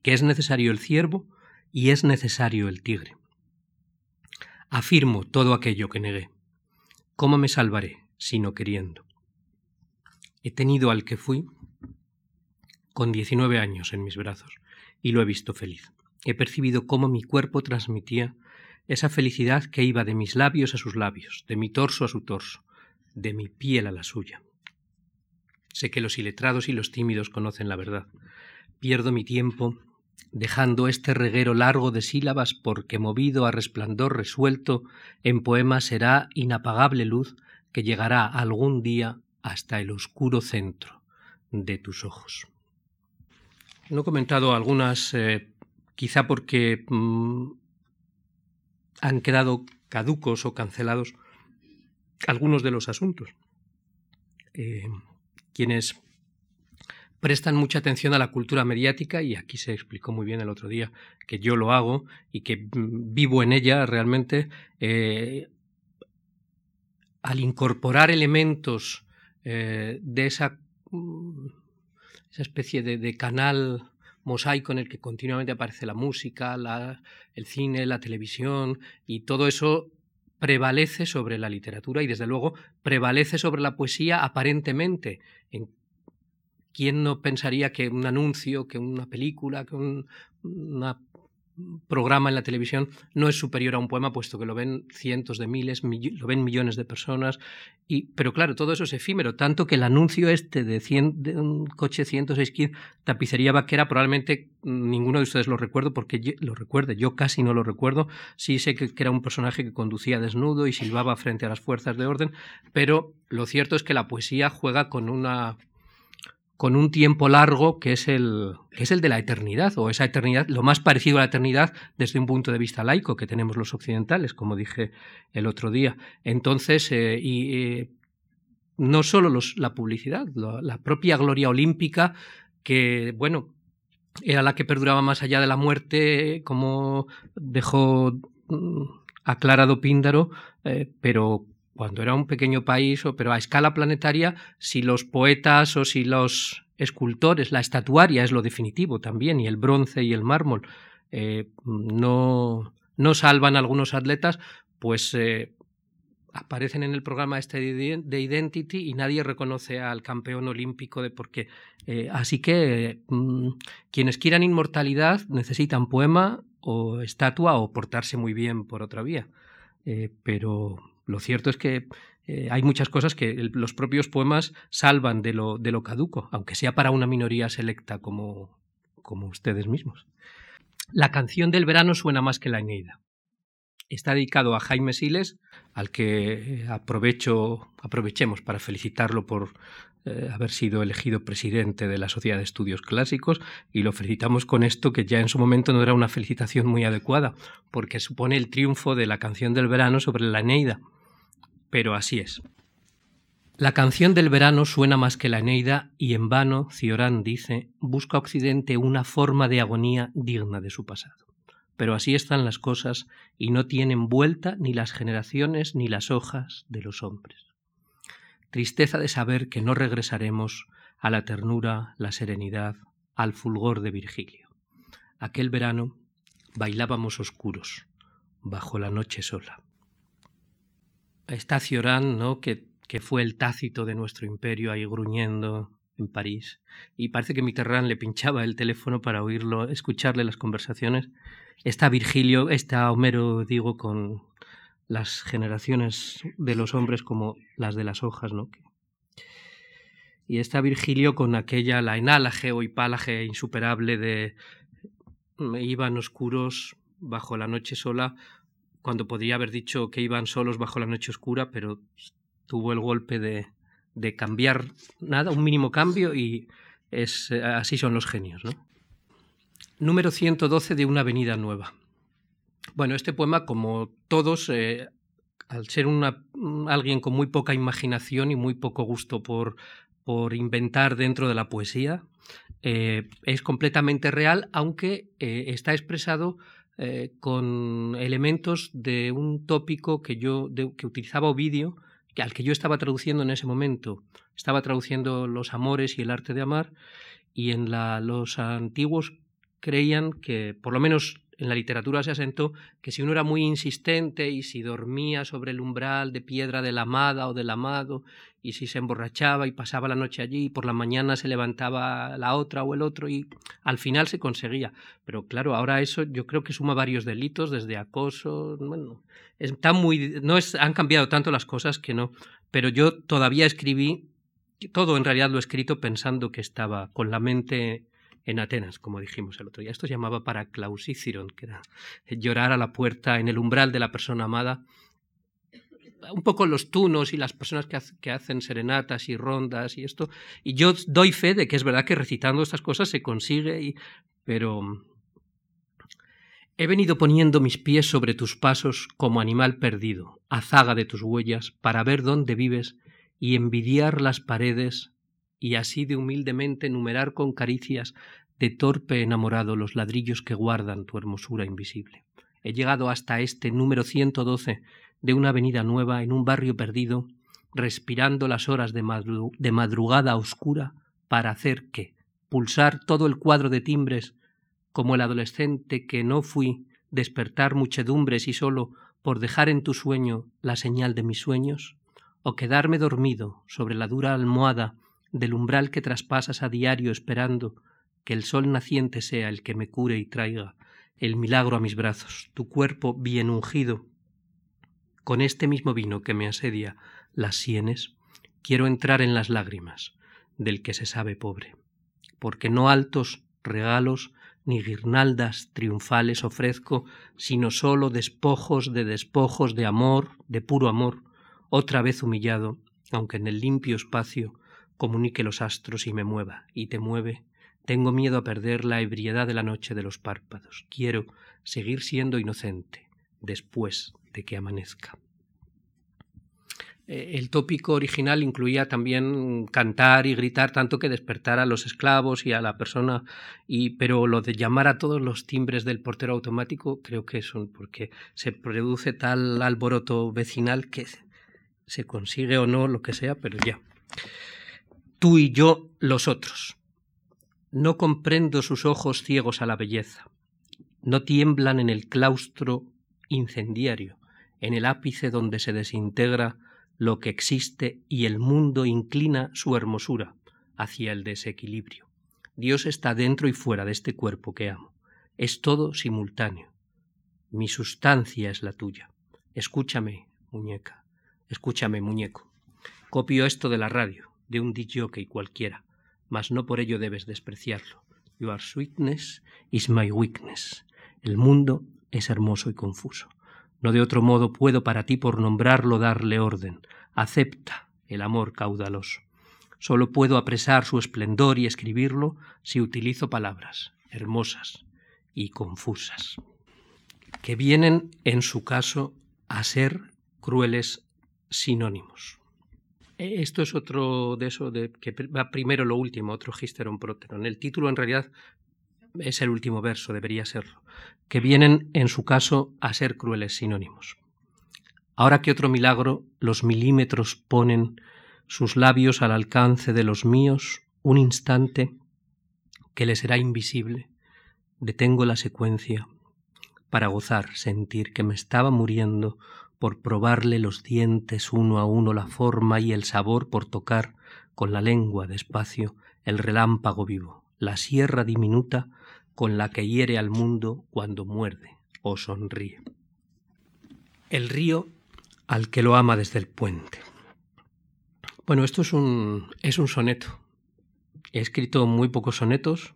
que es necesario el ciervo y es necesario el tigre. Afirmo todo aquello que negué. ¿Cómo me salvaré, sino queriendo? He tenido al que fui con 19 años en mis brazos y lo he visto feliz. He percibido cómo mi cuerpo transmitía esa felicidad que iba de mis labios a sus labios, de mi torso a su torso, de mi piel a la suya. Sé que los iletrados y los tímidos conocen la verdad. Pierdo mi tiempo dejando este reguero largo de sílabas porque movido a resplandor resuelto en poema será inapagable luz que llegará algún día hasta el oscuro centro de tus ojos. No he comentado algunas, eh, quizá porque mm, han quedado caducos o cancelados algunos de los asuntos. Eh, quienes prestan mucha atención a la cultura mediática y aquí se explicó muy bien el otro día que yo lo hago y que mm, vivo en ella realmente. Eh, al incorporar elementos eh, de esa, mm, esa especie de, canal mosaico en el que continuamente aparece la música, el cine, la televisión y todo eso prevalece sobre la literatura y desde luego prevalece sobre la poesía aparentemente. En, ¿Quién no pensaría que un anuncio, que una película, que un, una programa en la televisión no es superior a un poema, puesto que lo ven cientos de miles, lo ven millones de personas. Y, pero claro, todo eso es efímero, tanto que el anuncio este de, un coche 106 tapicería vaquera, probablemente ninguno de ustedes lo recuerdo porque lo recuerde, yo casi no lo recuerdo. Sí sé que era un personaje que conducía desnudo y silbaba frente a las fuerzas de orden, pero lo cierto es que la poesía juega con una con un tiempo largo que es el que es el de la eternidad o esa eternidad lo más parecido a la eternidad desde un punto de vista laico que tenemos los occidentales como dije el otro día. Entonces eh, y eh, no solo la publicidad la propia gloria olímpica que bueno era la que perduraba más allá de la muerte como dejó mm, aclarado Píndaro eh, pero cuando era un pequeño país, pero a escala planetaria, si los poetas o si los escultores, la estatuaria es lo definitivo también, y el bronce y el mármol eh, no, no salvan a algunos atletas, pues eh, aparecen en el programa este de Identity y nadie reconoce al campeón olímpico de por qué. Eh, así que mm, quienes quieran inmortalidad necesitan poema o estatua o portarse muy bien por otra vía. pero lo cierto es que eh, hay muchas cosas que los propios poemas salvan de lo, de lo caduco, aunque sea para una minoría selecta como, como ustedes mismos. La canción del verano suena más que la Eneida. Está dedicado a Jaime Siles, al que aprovecho, aprovechemos para felicitarlo por eh, haber sido elegido presidente de la Sociedad de Estudios Clásicos y lo felicitamos con esto que ya en su momento no era una felicitación muy adecuada, porque supone el triunfo de la canción del verano sobre la Eneida pero así es. La canción del verano suena más que la Eneida y en vano Ciorán dice busca Occidente una forma de agonía digna de su pasado. Pero así están las cosas y no tienen vuelta ni las generaciones ni las hojas de los hombres. Tristeza de saber que no regresaremos a la ternura, la serenidad, al fulgor de Virgilio. Aquel verano bailábamos oscuros, bajo la noche sola está Cioran, ¿no? Que, que, fue el tácito de nuestro imperio ahí gruñendo en París. Y parece que Mitterrand le pinchaba el teléfono para oírlo, escucharle las conversaciones. Está Virgilio, está Homero, digo, con las generaciones de los hombres como las de las hojas, ¿no? Y está Virgilio con aquella, la enálaje o hipálaje insuperable de iban oscuros bajo la noche sola cuando podría haber dicho que iban solos bajo la noche oscura, pero tuvo el golpe de, cambiar nada, un mínimo cambio y es, eh, así son los genios. ¿no? Número 112 de Una Avenida Nueva. Bueno, este poema, como todos, eh, al ser alguien con muy poca imaginación y muy poco gusto por, inventar dentro de la poesía, eh, es completamente real, aunque está expresado eh, con elementos de un tópico que yo que utilizaba Ovidio, que, al que yo estaba traduciendo en ese momento. Estaba traduciendo los amores y el arte de amar, y en la, los antiguos creían que, por lo menos en la literatura se asentó que si uno era muy insistente y si dormía sobre el umbral de piedra de la amada o del amado y si se emborrachaba y pasaba la noche allí y por la mañana se levantaba la otra o el otro y al final se conseguía. Pero claro, ahora eso yo creo que suma varios delitos desde acoso, bueno, está muy no es han cambiado tanto las cosas que no, pero yo todavía escribí todo en realidad lo he escrito pensando que estaba con la mente en Atenas, como dijimos el otro día. Esto se llamaba paraclausíciron, que era llorar a la puerta en el umbral de la persona amada. Un poco los tunos y las personas que, hacen serenatas y rondas y esto. Y yo doy fe de que es verdad que recitando estas cosas se consigue, y, pero He venido poniendo mis pies sobre tus pasos como animal perdido, a zaga de tus huellas, para ver dónde vives y envidiar las paredes y así de humildemente numerar con caricias de torpe enamorado los ladrillos que guardan tu hermosura invisible. He llegado hasta este número 112 de una avenida nueva en un barrio perdido, respirando las horas de, madrugada oscura para hacer que pulsar todo el cuadro de timbres como el adolescente que no fui, despertar muchedumbres y solo por dejar en tu sueño la señal de mis sueños, o quedarme dormido sobre la dura almohada del umbral que traspasas a diario esperando que el sol naciente sea el que me cure y traiga el milagro a mis brazos, tu cuerpo bien ungido, con este mismo vino que me asedia las sienes, quiero entrar en las lágrimas del que se sabe pobre, porque no altos regalos ni guirnaldas triunfales ofrezco, sino sólo despojos de despojos de amor, de puro amor, otra vez humillado, aunque en el limpio espacio comunique los astros y me mueva, y te mueve, tengo miedo a perder la ebriedad de la noche de los párpados. Quiero seguir siendo inocente después de que amanezca. Eh, el tópico original incluía también cantar y gritar tanto que despertar a los esclavos y a la persona, y, pero lo de llamar a todos los timbres del portero automático creo que son porque se produce tal alboroto vecinal que se consigue o no lo que sea, pero ya. Tú y yo los otros. No comprendo sus ojos ciegos a la belleza. No tiemblan en el claustro incendiario, en el ápice donde se desintegra lo que existe y el mundo inclina su hermosura hacia el desequilibrio. Dios está dentro y fuera de este cuerpo que amo. Es todo simultáneo. Mi sustancia es la tuya. Escúchame, muñeca. Escúchame, muñeco. Copio esto de la radio, de un y cualquiera, mas no por ello debes despreciarlo. Your sweetness is my weakness. El mundo es hermoso y confuso. No de otro modo puedo para ti por nombrarlo darle orden. Acepta el amor caudaloso. Solo puedo apresar su esplendor y escribirlo si utilizo palabras hermosas y confusas, que vienen, en su caso, a ser crueles sinónimos. E, esto es otro de eso de que va primero lo último, otro Gisteron Proteron. El título en realidad es el último verso, debería serlo, que vienen en su caso a ser crueles sinónimos. Ahora que otro milagro, los milímetros ponen sus labios al alcance de los míos, un instante que les será invisible, detengo la secuencia para gozar, sentir que me estaba muriendo por probarle los dientes uno a uno la forma y el sabor por tocar con la lengua despacio el relámpago vivo, la sierra diminuta con la que hiere al mundo cuando muerde o sonríe. El río al que lo ama desde el puente. Bueno, esto es un, es un soneto. He escrito muy pocos sonetos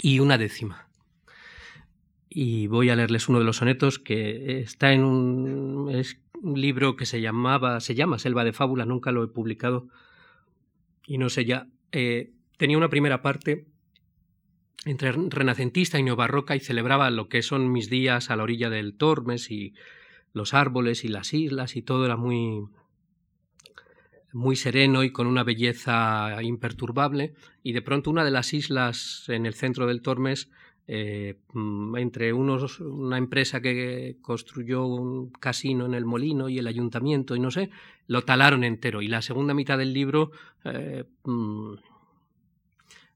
y una décima. Y voy a leerles uno de los sonetos que está en un, libro que se llamaba, se llama Selva de Fábula, nunca lo he publicado y no sé ya. Eh, tenía una primera parte entre renacentista y neobarroca y celebraba lo que son mis días a la orilla del Tormes y los árboles y las islas y todo era muy muy sereno y con una belleza imperturbable y de pronto una de las islas en el centro del Tormes eh, entre unos, una empresa que construyó un casino en el molino y el ayuntamiento y no sé, lo talaron entero. Y la segunda mitad del libro eh, mm,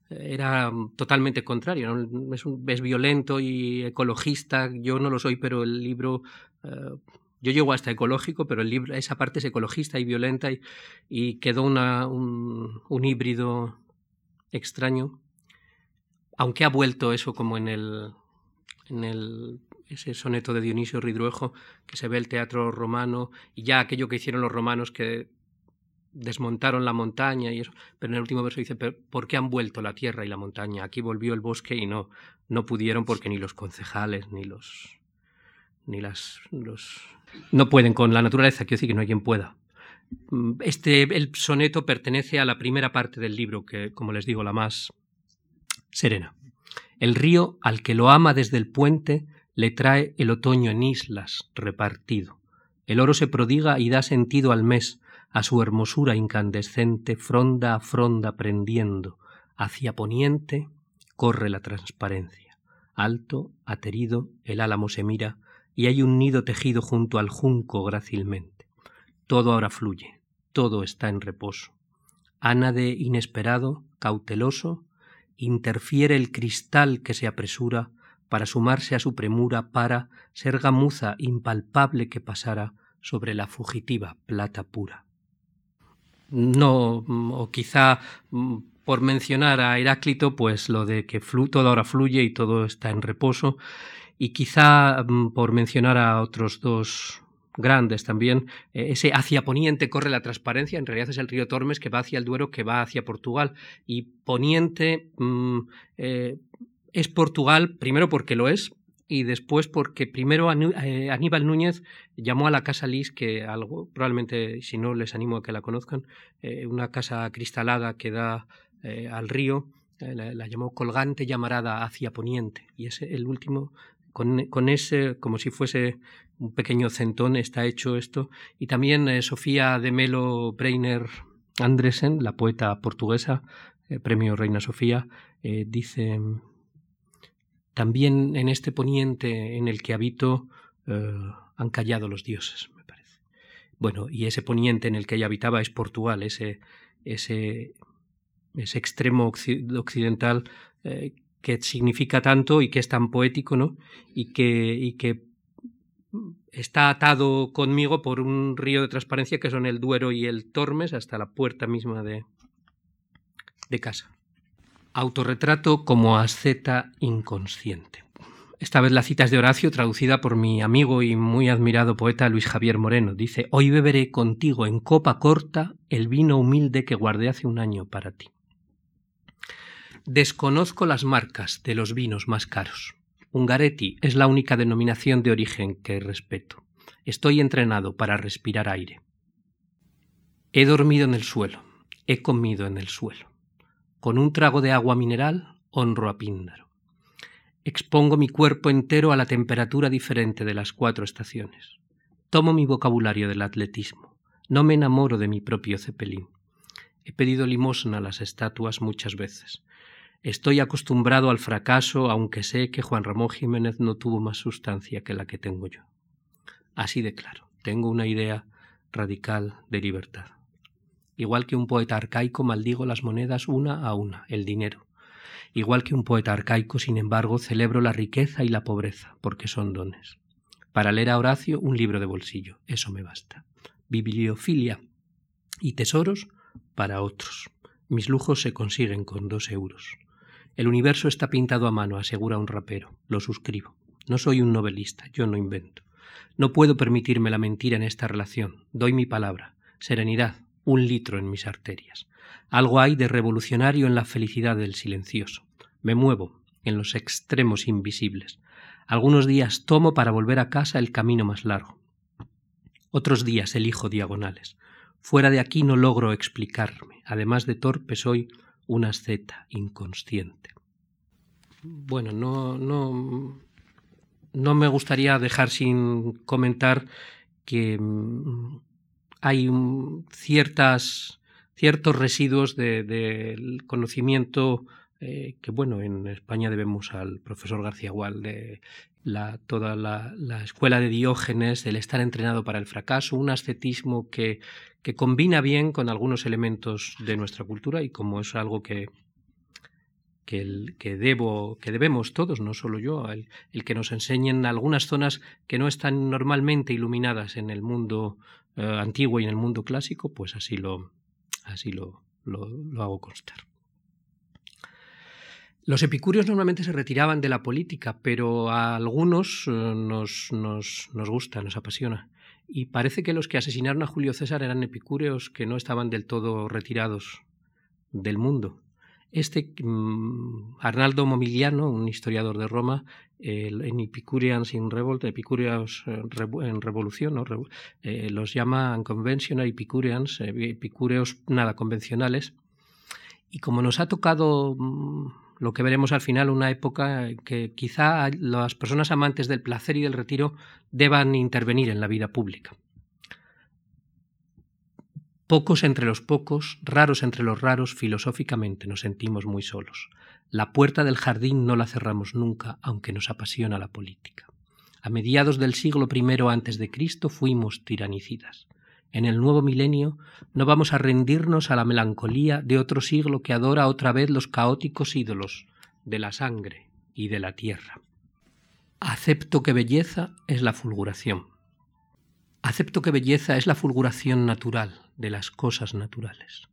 era totalmente contrario. Es, es, violento y ecologista. Yo no lo soy, pero el libro. Eh, yo llego hasta ecológico, pero el libro, esa parte es ecologista y violenta y, quedó una, un, un, híbrido extraño. Aunque ha vuelto eso como en el. En el ese soneto de Dionisio Ridruejo, que se ve el teatro romano, y ya aquello que hicieron los romanos, que desmontaron la montaña y eso, pero en el último verso dice, ¿por qué han vuelto la tierra y la montaña? Aquí volvió el bosque y no, no pudieron porque ni los concejales, ni los, ni las, los, no pueden con la naturaleza, quiero decir que no hay quien pueda. Mm, este, el soneto pertenece a la primera parte del libro, que, como les digo, la más serena. El río, al que lo ama desde el puente, le trae el otoño en islas repartido. El oro se prodiga y da sentido al mes, a su hermosura incandescente, fronda a fronda prendiendo, hacia poniente corre la transparencia. Alto, aterido, el álamo se mira, y hay un nido tejido junto al junco grácilmente. Todo ahora fluye, todo está en reposo. Ana de inesperado, cauteloso, interfiere el cristal que se apresura para sumarse a su premura para ser gamuza impalpable que pasara sobre la fugitiva plata pura. No, o quizá mm, por mencionar a Heráclito, pues lo de que todo ahora fluye y todo está en reposo, y quizá mm, por mencionar a otros dos grandes también. Eh, ese hacia poniente corre la transparencia, en realidad es el río Tormes que va hacia el Duero, que va hacia Portugal. Y poniente mm, eh, es Portugal, primero porque lo es, y después porque primero eh, Aníbal Núñez llamó a la casa Lis, que algo, probablemente si no les animo a que la conozcan, una casa cristalada que da al río, la, la, llamó colgante llamarada hacia poniente, y es el último con, ese, como si fuese un pequeño centón, está hecho esto. Y también eh, Sofía de Melo Breiner Andresen, la poeta portuguesa, eh, premio Reina Sofía, eh, dice, también en este poniente en el que habito han callado los dioses, me parece. Bueno, y ese poniente en el que ella habitaba es Portugal, ese, ese, ese extremo occidental que significa tanto y que es tan poético, ¿no? Y que, y que está atado conmigo por un río de transparencia que son el Duero y el Tormes hasta la puerta misma de, de casa. Autorretrato como asceta inconsciente. Esta vez la cita es de Horacio, traducida por mi amigo y muy admirado poeta Luis Javier Moreno. Dice, Hoy beberé contigo en copa corta el vino humilde que guardé hace un año para ti. Desconozco las marcas de los vinos más caros. Ungaretti es la única denominación de origen que respeto. Estoy entrenado para respirar aire. He dormido en el suelo, he comido en el suelo. Con un trago de agua mineral honro a Píndaro. Expongo mi cuerpo entero a la temperatura diferente de las cuatro estaciones. Tomo mi vocabulario del atletismo. No me enamoro de mi propio cepelín. He pedido limosna a las estatuas muchas veces. Estoy acostumbrado al fracaso, aunque sé que Juan Ramón Jiménez no tuvo más sustancia que la que tengo yo. Así de claro, tengo una idea radical de libertad. Igual que un poeta arcaico maldigo las monedas una a una, el dinero. Igual que un poeta arcaico, sin embargo, celebro la riqueza y la pobreza, porque son dones. Para leer a Horacio, un libro de bolsillo, eso me basta. Bibliofilia y tesoros para otros. Mis lujos se consiguen con dos euros. El universo está pintado a mano, asegura un rapero. Lo suscribo. No soy un novelista, yo no invento. No puedo permitirme la mentira en esta relación. Doy mi palabra. Serenidad, un litro en mis arterias. Algo hay de revolucionario en la felicidad del silencioso. Me muevo en los extremos invisibles. Algunos días tomo para volver a casa el camino más largo. Otros días elijo diagonales. Fuera de aquí no logro explicarme. Además de torpe soy una asceta inconsciente. Bueno, no, no, no me gustaría dejar sin comentar que mm, hay ciertas, ciertos residuos del conocimiento eh, que, bueno, en España debemos al profesor García Gual de toda la, la, escuela de Diógenes, el estar entrenado para el fracaso, un ascetismo que, que combina bien con algunos elementos de nuestra cultura y como es algo que, que, el, que, debo, que debemos todos, no solo yo, el, el, que nos enseñen algunas zonas que no están normalmente iluminadas en el mundo eh, antiguo y en el mundo clásico, pues así lo, así lo, lo, hago constar. Los epicúreos normalmente se retiraban de la política, pero a algunos eh, nos, nos, nos gusta, nos apasiona. Y parece que los que asesinaron a Julio César eran epicúreos que no estaban del todo retirados del mundo. Este mm, Arnaldo Momigliano, un historiador de Roma, en Epicureans in Revolt, eh, en revolución, eh, los llama unconventional Epicureans, eh, epicúreos nada convencionales. Y como nos ha tocado mm, lo que veremos al final, una época que quizá las personas amantes del placer y del retiro deban intervenir en la vida pública. Pocos entre los pocos, raros entre los raros, filosóficamente nos sentimos muy solos. La puerta del jardín no la cerramos nunca, aunque nos apasiona la política. A mediados del siglo I Cristo fuimos tiranicidas. En el nuevo milenio no vamos a rendirnos a la melancolía de otro siglo que adora otra vez los caóticos ídolos de la sangre y de la tierra. Acepto que belleza es la fulguración. Acepto que belleza es la fulguración natural de las cosas naturales.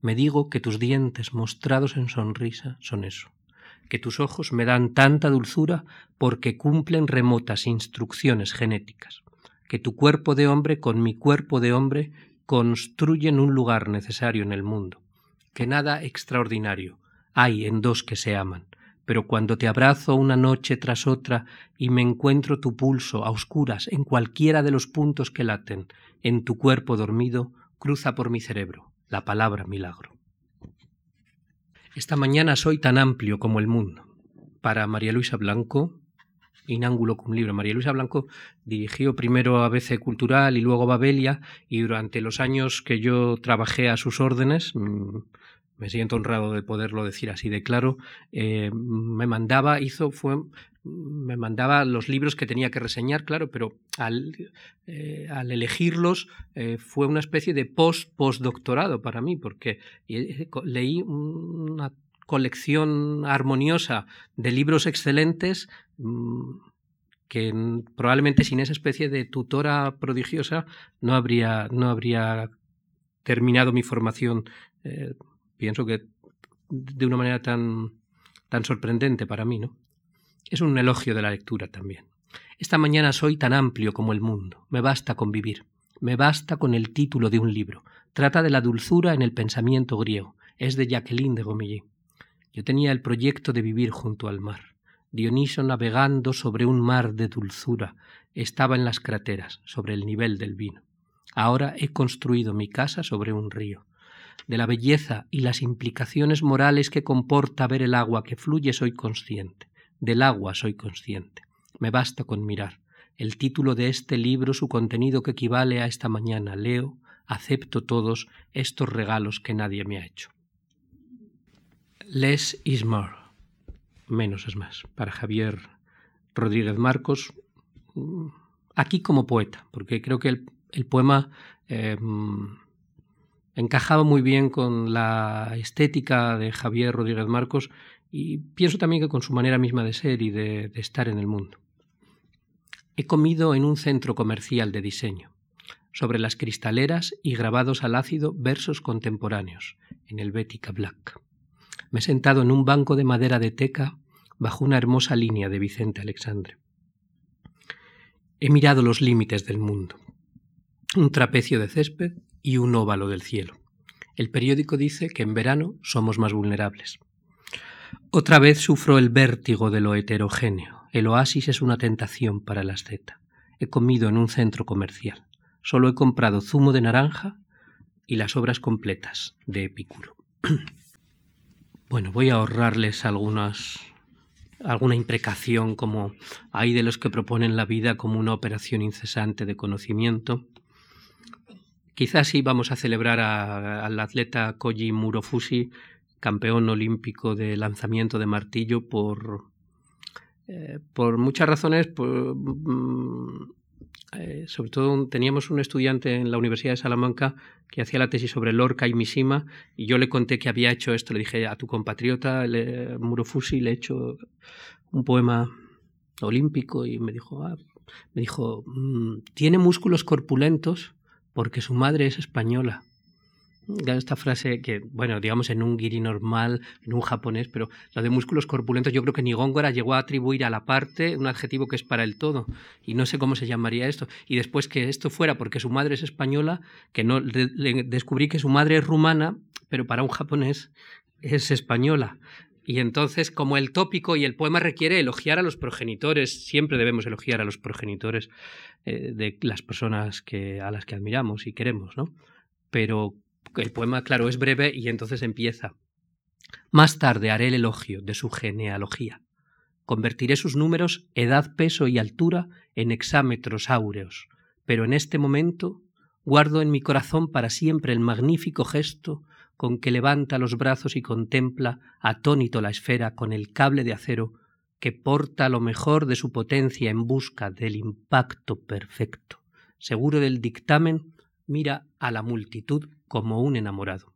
Me digo que tus dientes mostrados en sonrisa son eso, que tus ojos me dan tanta dulzura porque cumplen remotas instrucciones genéticas, que tu cuerpo de hombre con mi cuerpo de hombre construyen un lugar necesario en el mundo, que nada extraordinario hay en dos que se aman, pero cuando te abrazo una noche tras otra y me encuentro tu pulso a oscuras en cualquiera de los puntos que laten en tu cuerpo dormido, cruza por mi cerebro la palabra milagro. Esta mañana soy tan amplio como el mundo. Para María Luisa Blanco, Inángulo cum libro. María Luisa Blanco dirigió primero ABC Cultural y luego Babelia y durante los años que yo trabajé a sus órdenes, mm, me siento honrado de poderlo decir así de claro, eh, me mandaba, hizo, fue, me mandaba los libros que tenía que reseñar, claro, pero al, eh, elegirlos eh, fue una especie de post-postdoctorado para mí, porque eh, leí una colección armoniosa de libros excelentes mm, que probablemente sin esa especie de tutora prodigiosa no habría, no habría terminado mi formación, pienso que de una manera tan, tan sorprendente para mí, ¿no? Es un elogio de la lectura también. Esta mañana soy tan amplio como el mundo. Me basta con vivir. Me basta con el título de un libro. Trata de la dulzura en el pensamiento griego. Es de Jacqueline de Gomilly. Yo tenía el proyecto de vivir junto al mar. Dioniso navegando sobre un mar de dulzura. Estaba en las crateras, sobre el nivel del vino. Ahora he construido mi casa sobre un río. De la belleza y las implicaciones morales que comporta ver el agua que fluye soy consciente. Del agua soy consciente. Me basta con mirar. El título de este libro, su contenido que equivale a esta mañana, leo, acepto todos estos regalos que nadie me ha hecho. Less is more. Menos es más. Para Javier Rodríguez Marcos, mm, aquí como poeta, porque creo que el, poema em, encajaba muy bien con la estética de Javier Rodríguez Marcos y pienso también que con su manera misma de ser y de, estar en el mundo. He comido en un centro comercial de diseño, sobre las cristaleras y grabados al ácido versos contemporáneos, en el Bética Black. Me he sentado en un banco de madera de teca bajo una hermosa línea de Vicente Alexandre. He mirado los límites del mundo, un trapecio de césped y un óvalo del cielo. El periódico dice que en verano somos más vulnerables. Otra vez sufro el vértigo de lo heterogéneo. El oasis es una tentación para el asceta. He comido en un centro comercial. Solo he comprado zumo de naranja y las obras completas de Epicuro. bueno, voy a ahorrarles algunas alguna imprecación como hay de los que proponen la vida como una operación incesante de conocimiento. Quizás sí vamos a celebrar al atleta Koji Murofushi campeón olímpico de lanzamiento de martillo por, eh, por muchas razones, mm, eh, sobre todo teníamos un estudiante en la Universidad de Salamanca que hacía la tesis sobre Lorca y Mishima y yo le conté que había hecho esto, le dije a tu compatriota le, le he hecho un poema olímpico y me dijo, ah", me dijo, mm, tiene músculos corpulentos porque su madre es española esta frase que, bueno, digamos en un guiri normal, en un japonés, pero la de músculos corpulentos, yo creo que ni Góngora llegó a atribuir a la parte un adjetivo que es para el todo, y no sé cómo se llamaría esto. Y después que esto fuera porque su madre es española, que no descubrí que su madre es rumana, pero para un japonés es española. Y entonces, como el tópico y el poema requiere elogiar a los progenitores, siempre debemos elogiar a los progenitores eh, de las personas que, a las que admiramos y queremos, ¿no? Pero el poema, claro, es breve y entonces empieza. Más tarde haré el elogio de su genealogía. Convertiré sus números, edad, peso y altura en hexámetros áureos, pero en este momento Guardo en mi corazón para siempre el magnífico gesto con que levanta los brazos y contempla atónito la esfera con el cable de acero que porta lo mejor de su potencia en busca del impacto perfecto. Seguro del dictamen, mira a la multitud como un enamorado.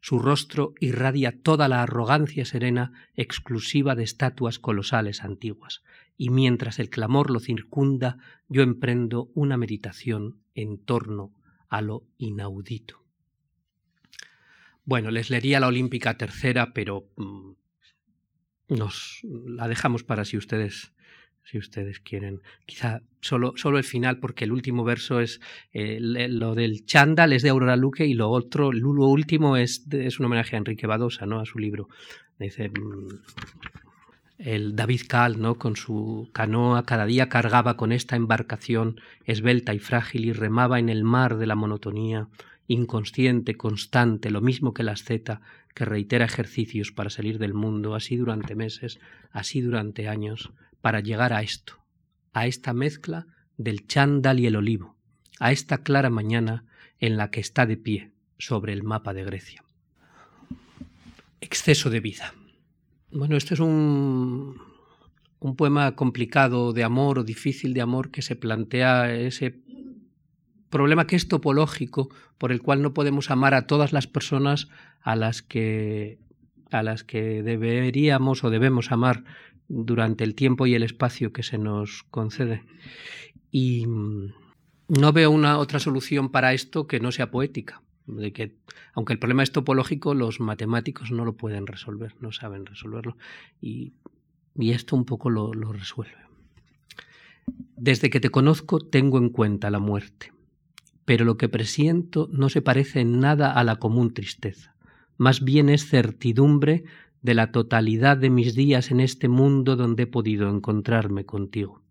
Su rostro irradia toda la arrogancia serena exclusiva de estatuas colosales antiguas, y mientras el clamor lo circunda, yo emprendo una meditación en torno a lo inaudito. Bueno, les leería la Olímpica tercera, pero mm, nos la dejamos para si ustedes si ustedes quieren. Quizá solo, solo el final, porque el último verso es eh, lo del chándal, es de Aurora Luque, y lo otro, lo último es, es un homenaje a Enrique Badosa, ¿no? a su libro. Dice mm, el David Cal, ¿no? con su canoa, cada día cargaba con esta embarcación esbelta y frágil y remaba en el mar de la monotonía, inconsciente, constante, lo mismo que la asceta, que reitera ejercicios para salir del mundo, así durante meses, así durante años, para llegar a esto, a esta mezcla del chándal y el olivo, a esta clara mañana en la que está de pie sobre el mapa de Grecia. Exceso de vida. Bueno, este es un, un poema complicado de amor o difícil de amor que se plantea ese problema que es topológico por el cual no podemos amar a todas las personas a las que a las que deberíamos o debemos amar durante el tiempo y el espacio que se nos concede. Y mm, no veo una otra solución para esto que no sea poética. De que, aunque el problema es topológico, los matemáticos no lo pueden resolver, no saben resolverlo. Y, esto un poco lo resuelve. Desde que te conozco tengo en cuenta la muerte, pero lo que presiento no se parece en nada a la común tristeza. Más bien es certidumbre de la totalidad de mis días en este mundo donde he podido encontrarme contigo.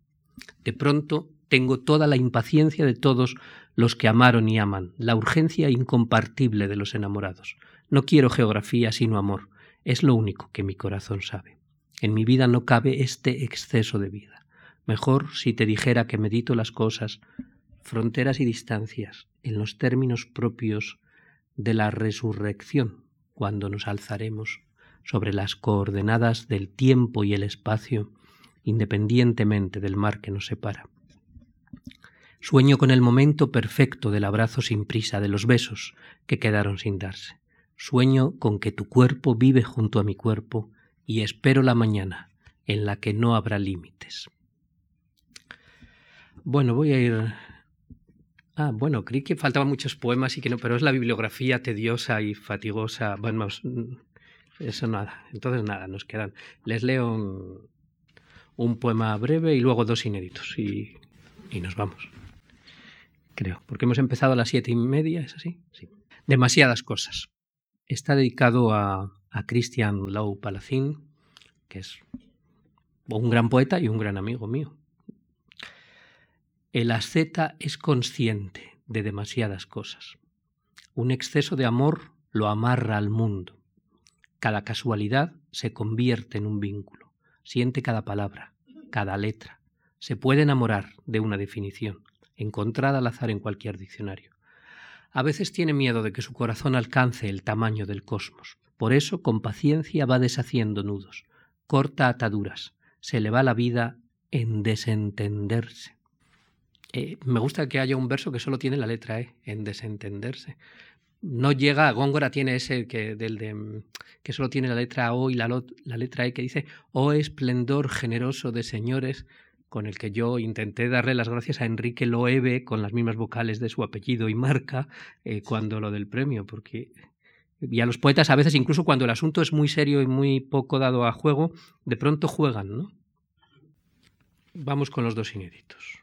De pronto tengo toda la impaciencia de todos los que amaron y aman, la urgencia incompartible de los enamorados. No quiero geografía sino amor, es lo único que mi corazón sabe. En mi vida no cabe este exceso de vida. Mejor si te dijera que medito las cosas, fronteras y distancias, en los términos propios de la resurrección, cuando nos alzaremos sobre las coordenadas del tiempo y el espacio, independientemente del mar que nos separa. Sueño con el momento perfecto del abrazo sin prisa, de los besos que quedaron sin darse. Sueño con que tu cuerpo vive junto a mi cuerpo y espero la mañana en la que no habrá límites. Bueno, voy a ir. Ah, bueno, creí que faltaban muchos poemas y que no, pero es la bibliografía tediosa y fatigosa. Bueno, eso nada. Entonces nada, nos quedan. Les leo un, poema breve y luego dos inéditos y, y, nos vamos. Creo. Porque hemos empezado a las siete y media, ¿es así? Sí. Demasiadas cosas. Está dedicado a, a Christian Lowe Palacín, que es un gran poeta y un gran amigo mío. El asceta es consciente de demasiadas cosas. Un exceso de amor lo amarra al mundo. Cada casualidad se convierte en un vínculo. Siente cada palabra, cada letra. Se puede enamorar de una definición, encontrada al azar en cualquier diccionario. A veces tiene miedo de que su corazón alcance el tamaño del cosmos. Por eso, con paciencia, va deshaciendo nudos, corta ataduras, se le va la vida en desentenderse. Eh, me gusta que haya un verso que solo tiene la letra E, en desentenderse no llega, Góngora tiene ese que, del de, mm, que solo tiene la letra O y la, la letra E que dice, Oh esplendor generoso de señores, con el que yo intenté darle las gracias a Enrique Loewe con las mismas vocales de su apellido y marca eh, cuando lo del premio, porque y a los poetas a veces incluso cuando el asunto es muy serio y muy poco dado a juego, de pronto juegan, ¿no? Vamos con los dos inéditos.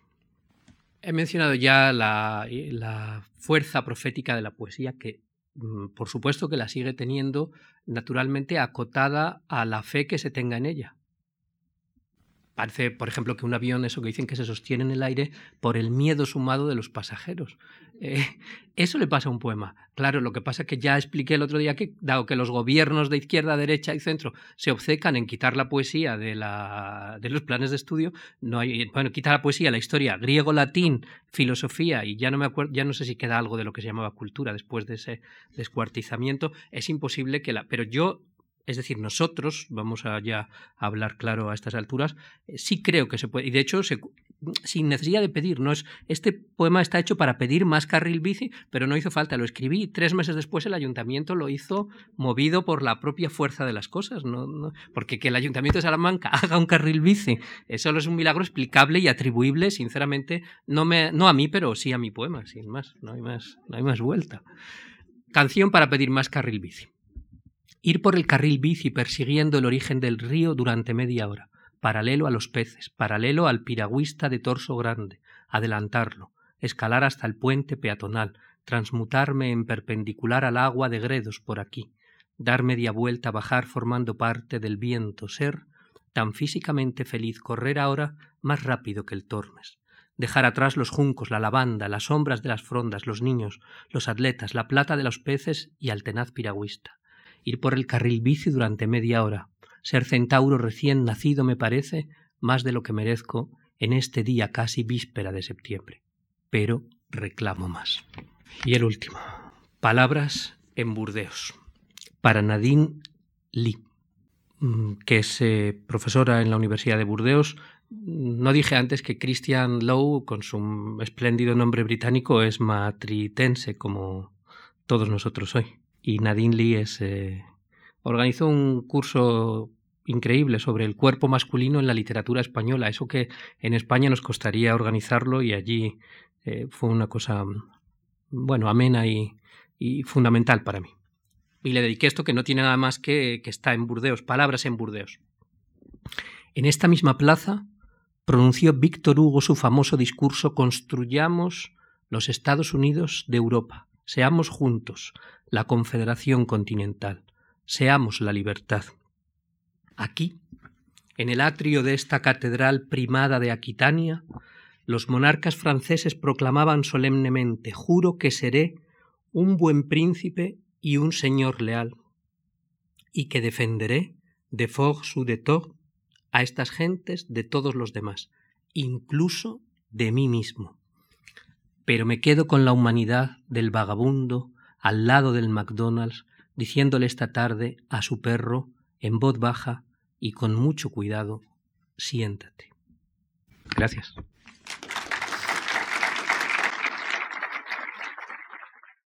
He mencionado ya la, la fuerza profética de la poesía que mm, por supuesto que la sigue teniendo naturalmente acotada a la fe que se tenga en ella. Parece, por ejemplo, que un avión, eso que dicen que se sostiene en el aire por el miedo sumado de los pasajeros. Eh, eso le pasa a un poema. Claro, lo que pasa es que ya expliqué el otro día que, dado que los gobiernos de izquierda, derecha y centro se obcecan en quitar la poesía de, los planes de estudio, no hay, bueno, quitar la poesía, la historia, griego, latín, filosofía, y ya no ya no sé si queda algo de lo que se llamaba cultura después de ese descuartizamiento, es imposible que la. Pero yo es decir, nosotros, vamos a ya hablar claro a estas alturas, eh, sí creo que se puede, y de hecho sin necesidad de pedir, no es este poema está hecho para pedir más carril bici, pero no hizo falta, lo escribí tres meses después el ayuntamiento lo hizo movido por la propia fuerza de las cosas, no, porque que el ayuntamiento de Salamanca haga un carril bici, eso es un milagro explicable y atribuible, sinceramente, no me, no a mí, pero sí a mi poema, sin más, no hay más, no hay más vuelta. Canción para pedir más carril bici. Ir por el carril bici persiguiendo el origen del río durante media hora, paralelo a los peces, paralelo al piragüista de torso grande, adelantarlo, escalar hasta el puente peatonal, transmutarme en perpendicular al agua de gredos por aquí, dar media vuelta, bajar formando parte del viento, ser tan físicamente feliz, correr ahora más rápido que el Tormes, dejar atrás los juncos, la lavanda, las sombras de las frondas, los niños, los atletas, la plata de los peces y al tenaz piragüista, ir por el carril bici durante media hora, ser centauro recién nacido me parece más de lo que merezco en este día casi víspera de septiembre. Pero reclamo más. Y el último. Palabras en Burdeos. Para Nadine Lee, mm, que es eh, profesora en la Universidad de Burdeos. No dije antes que Christian Lowe, con su espléndido nombre británico, es matritense, como todos nosotros hoy y Nadine Lee eh, organizó un curso increíble sobre el cuerpo masculino en la literatura española, eso que en España nos costaría organizarlo y allí eh, fue una cosa, bueno, amena y, fundamental para mí. Y le dediqué esto que no tiene nada más que que está en Burdeos, palabras en Burdeos. En esta misma plaza pronunció Víctor Hugo su famoso discurso Construyamos los Estados Unidos de Europa, seamos juntos, la Confederación Continental. Seamos la libertad. Aquí, en el atrio de esta catedral primada de Aquitania, los monarcas franceses proclamaban solemnemente Juro que seré un buen príncipe y un señor leal, y que defenderé de force ou de tort a estas gentes de todos los demás, incluso de mí mismo. Pero me quedo con la humanidad del vagabundo, al lado del McDonald's, diciéndole esta tarde a su perro, en voz baja y con mucho cuidado, siéntate. Gracias.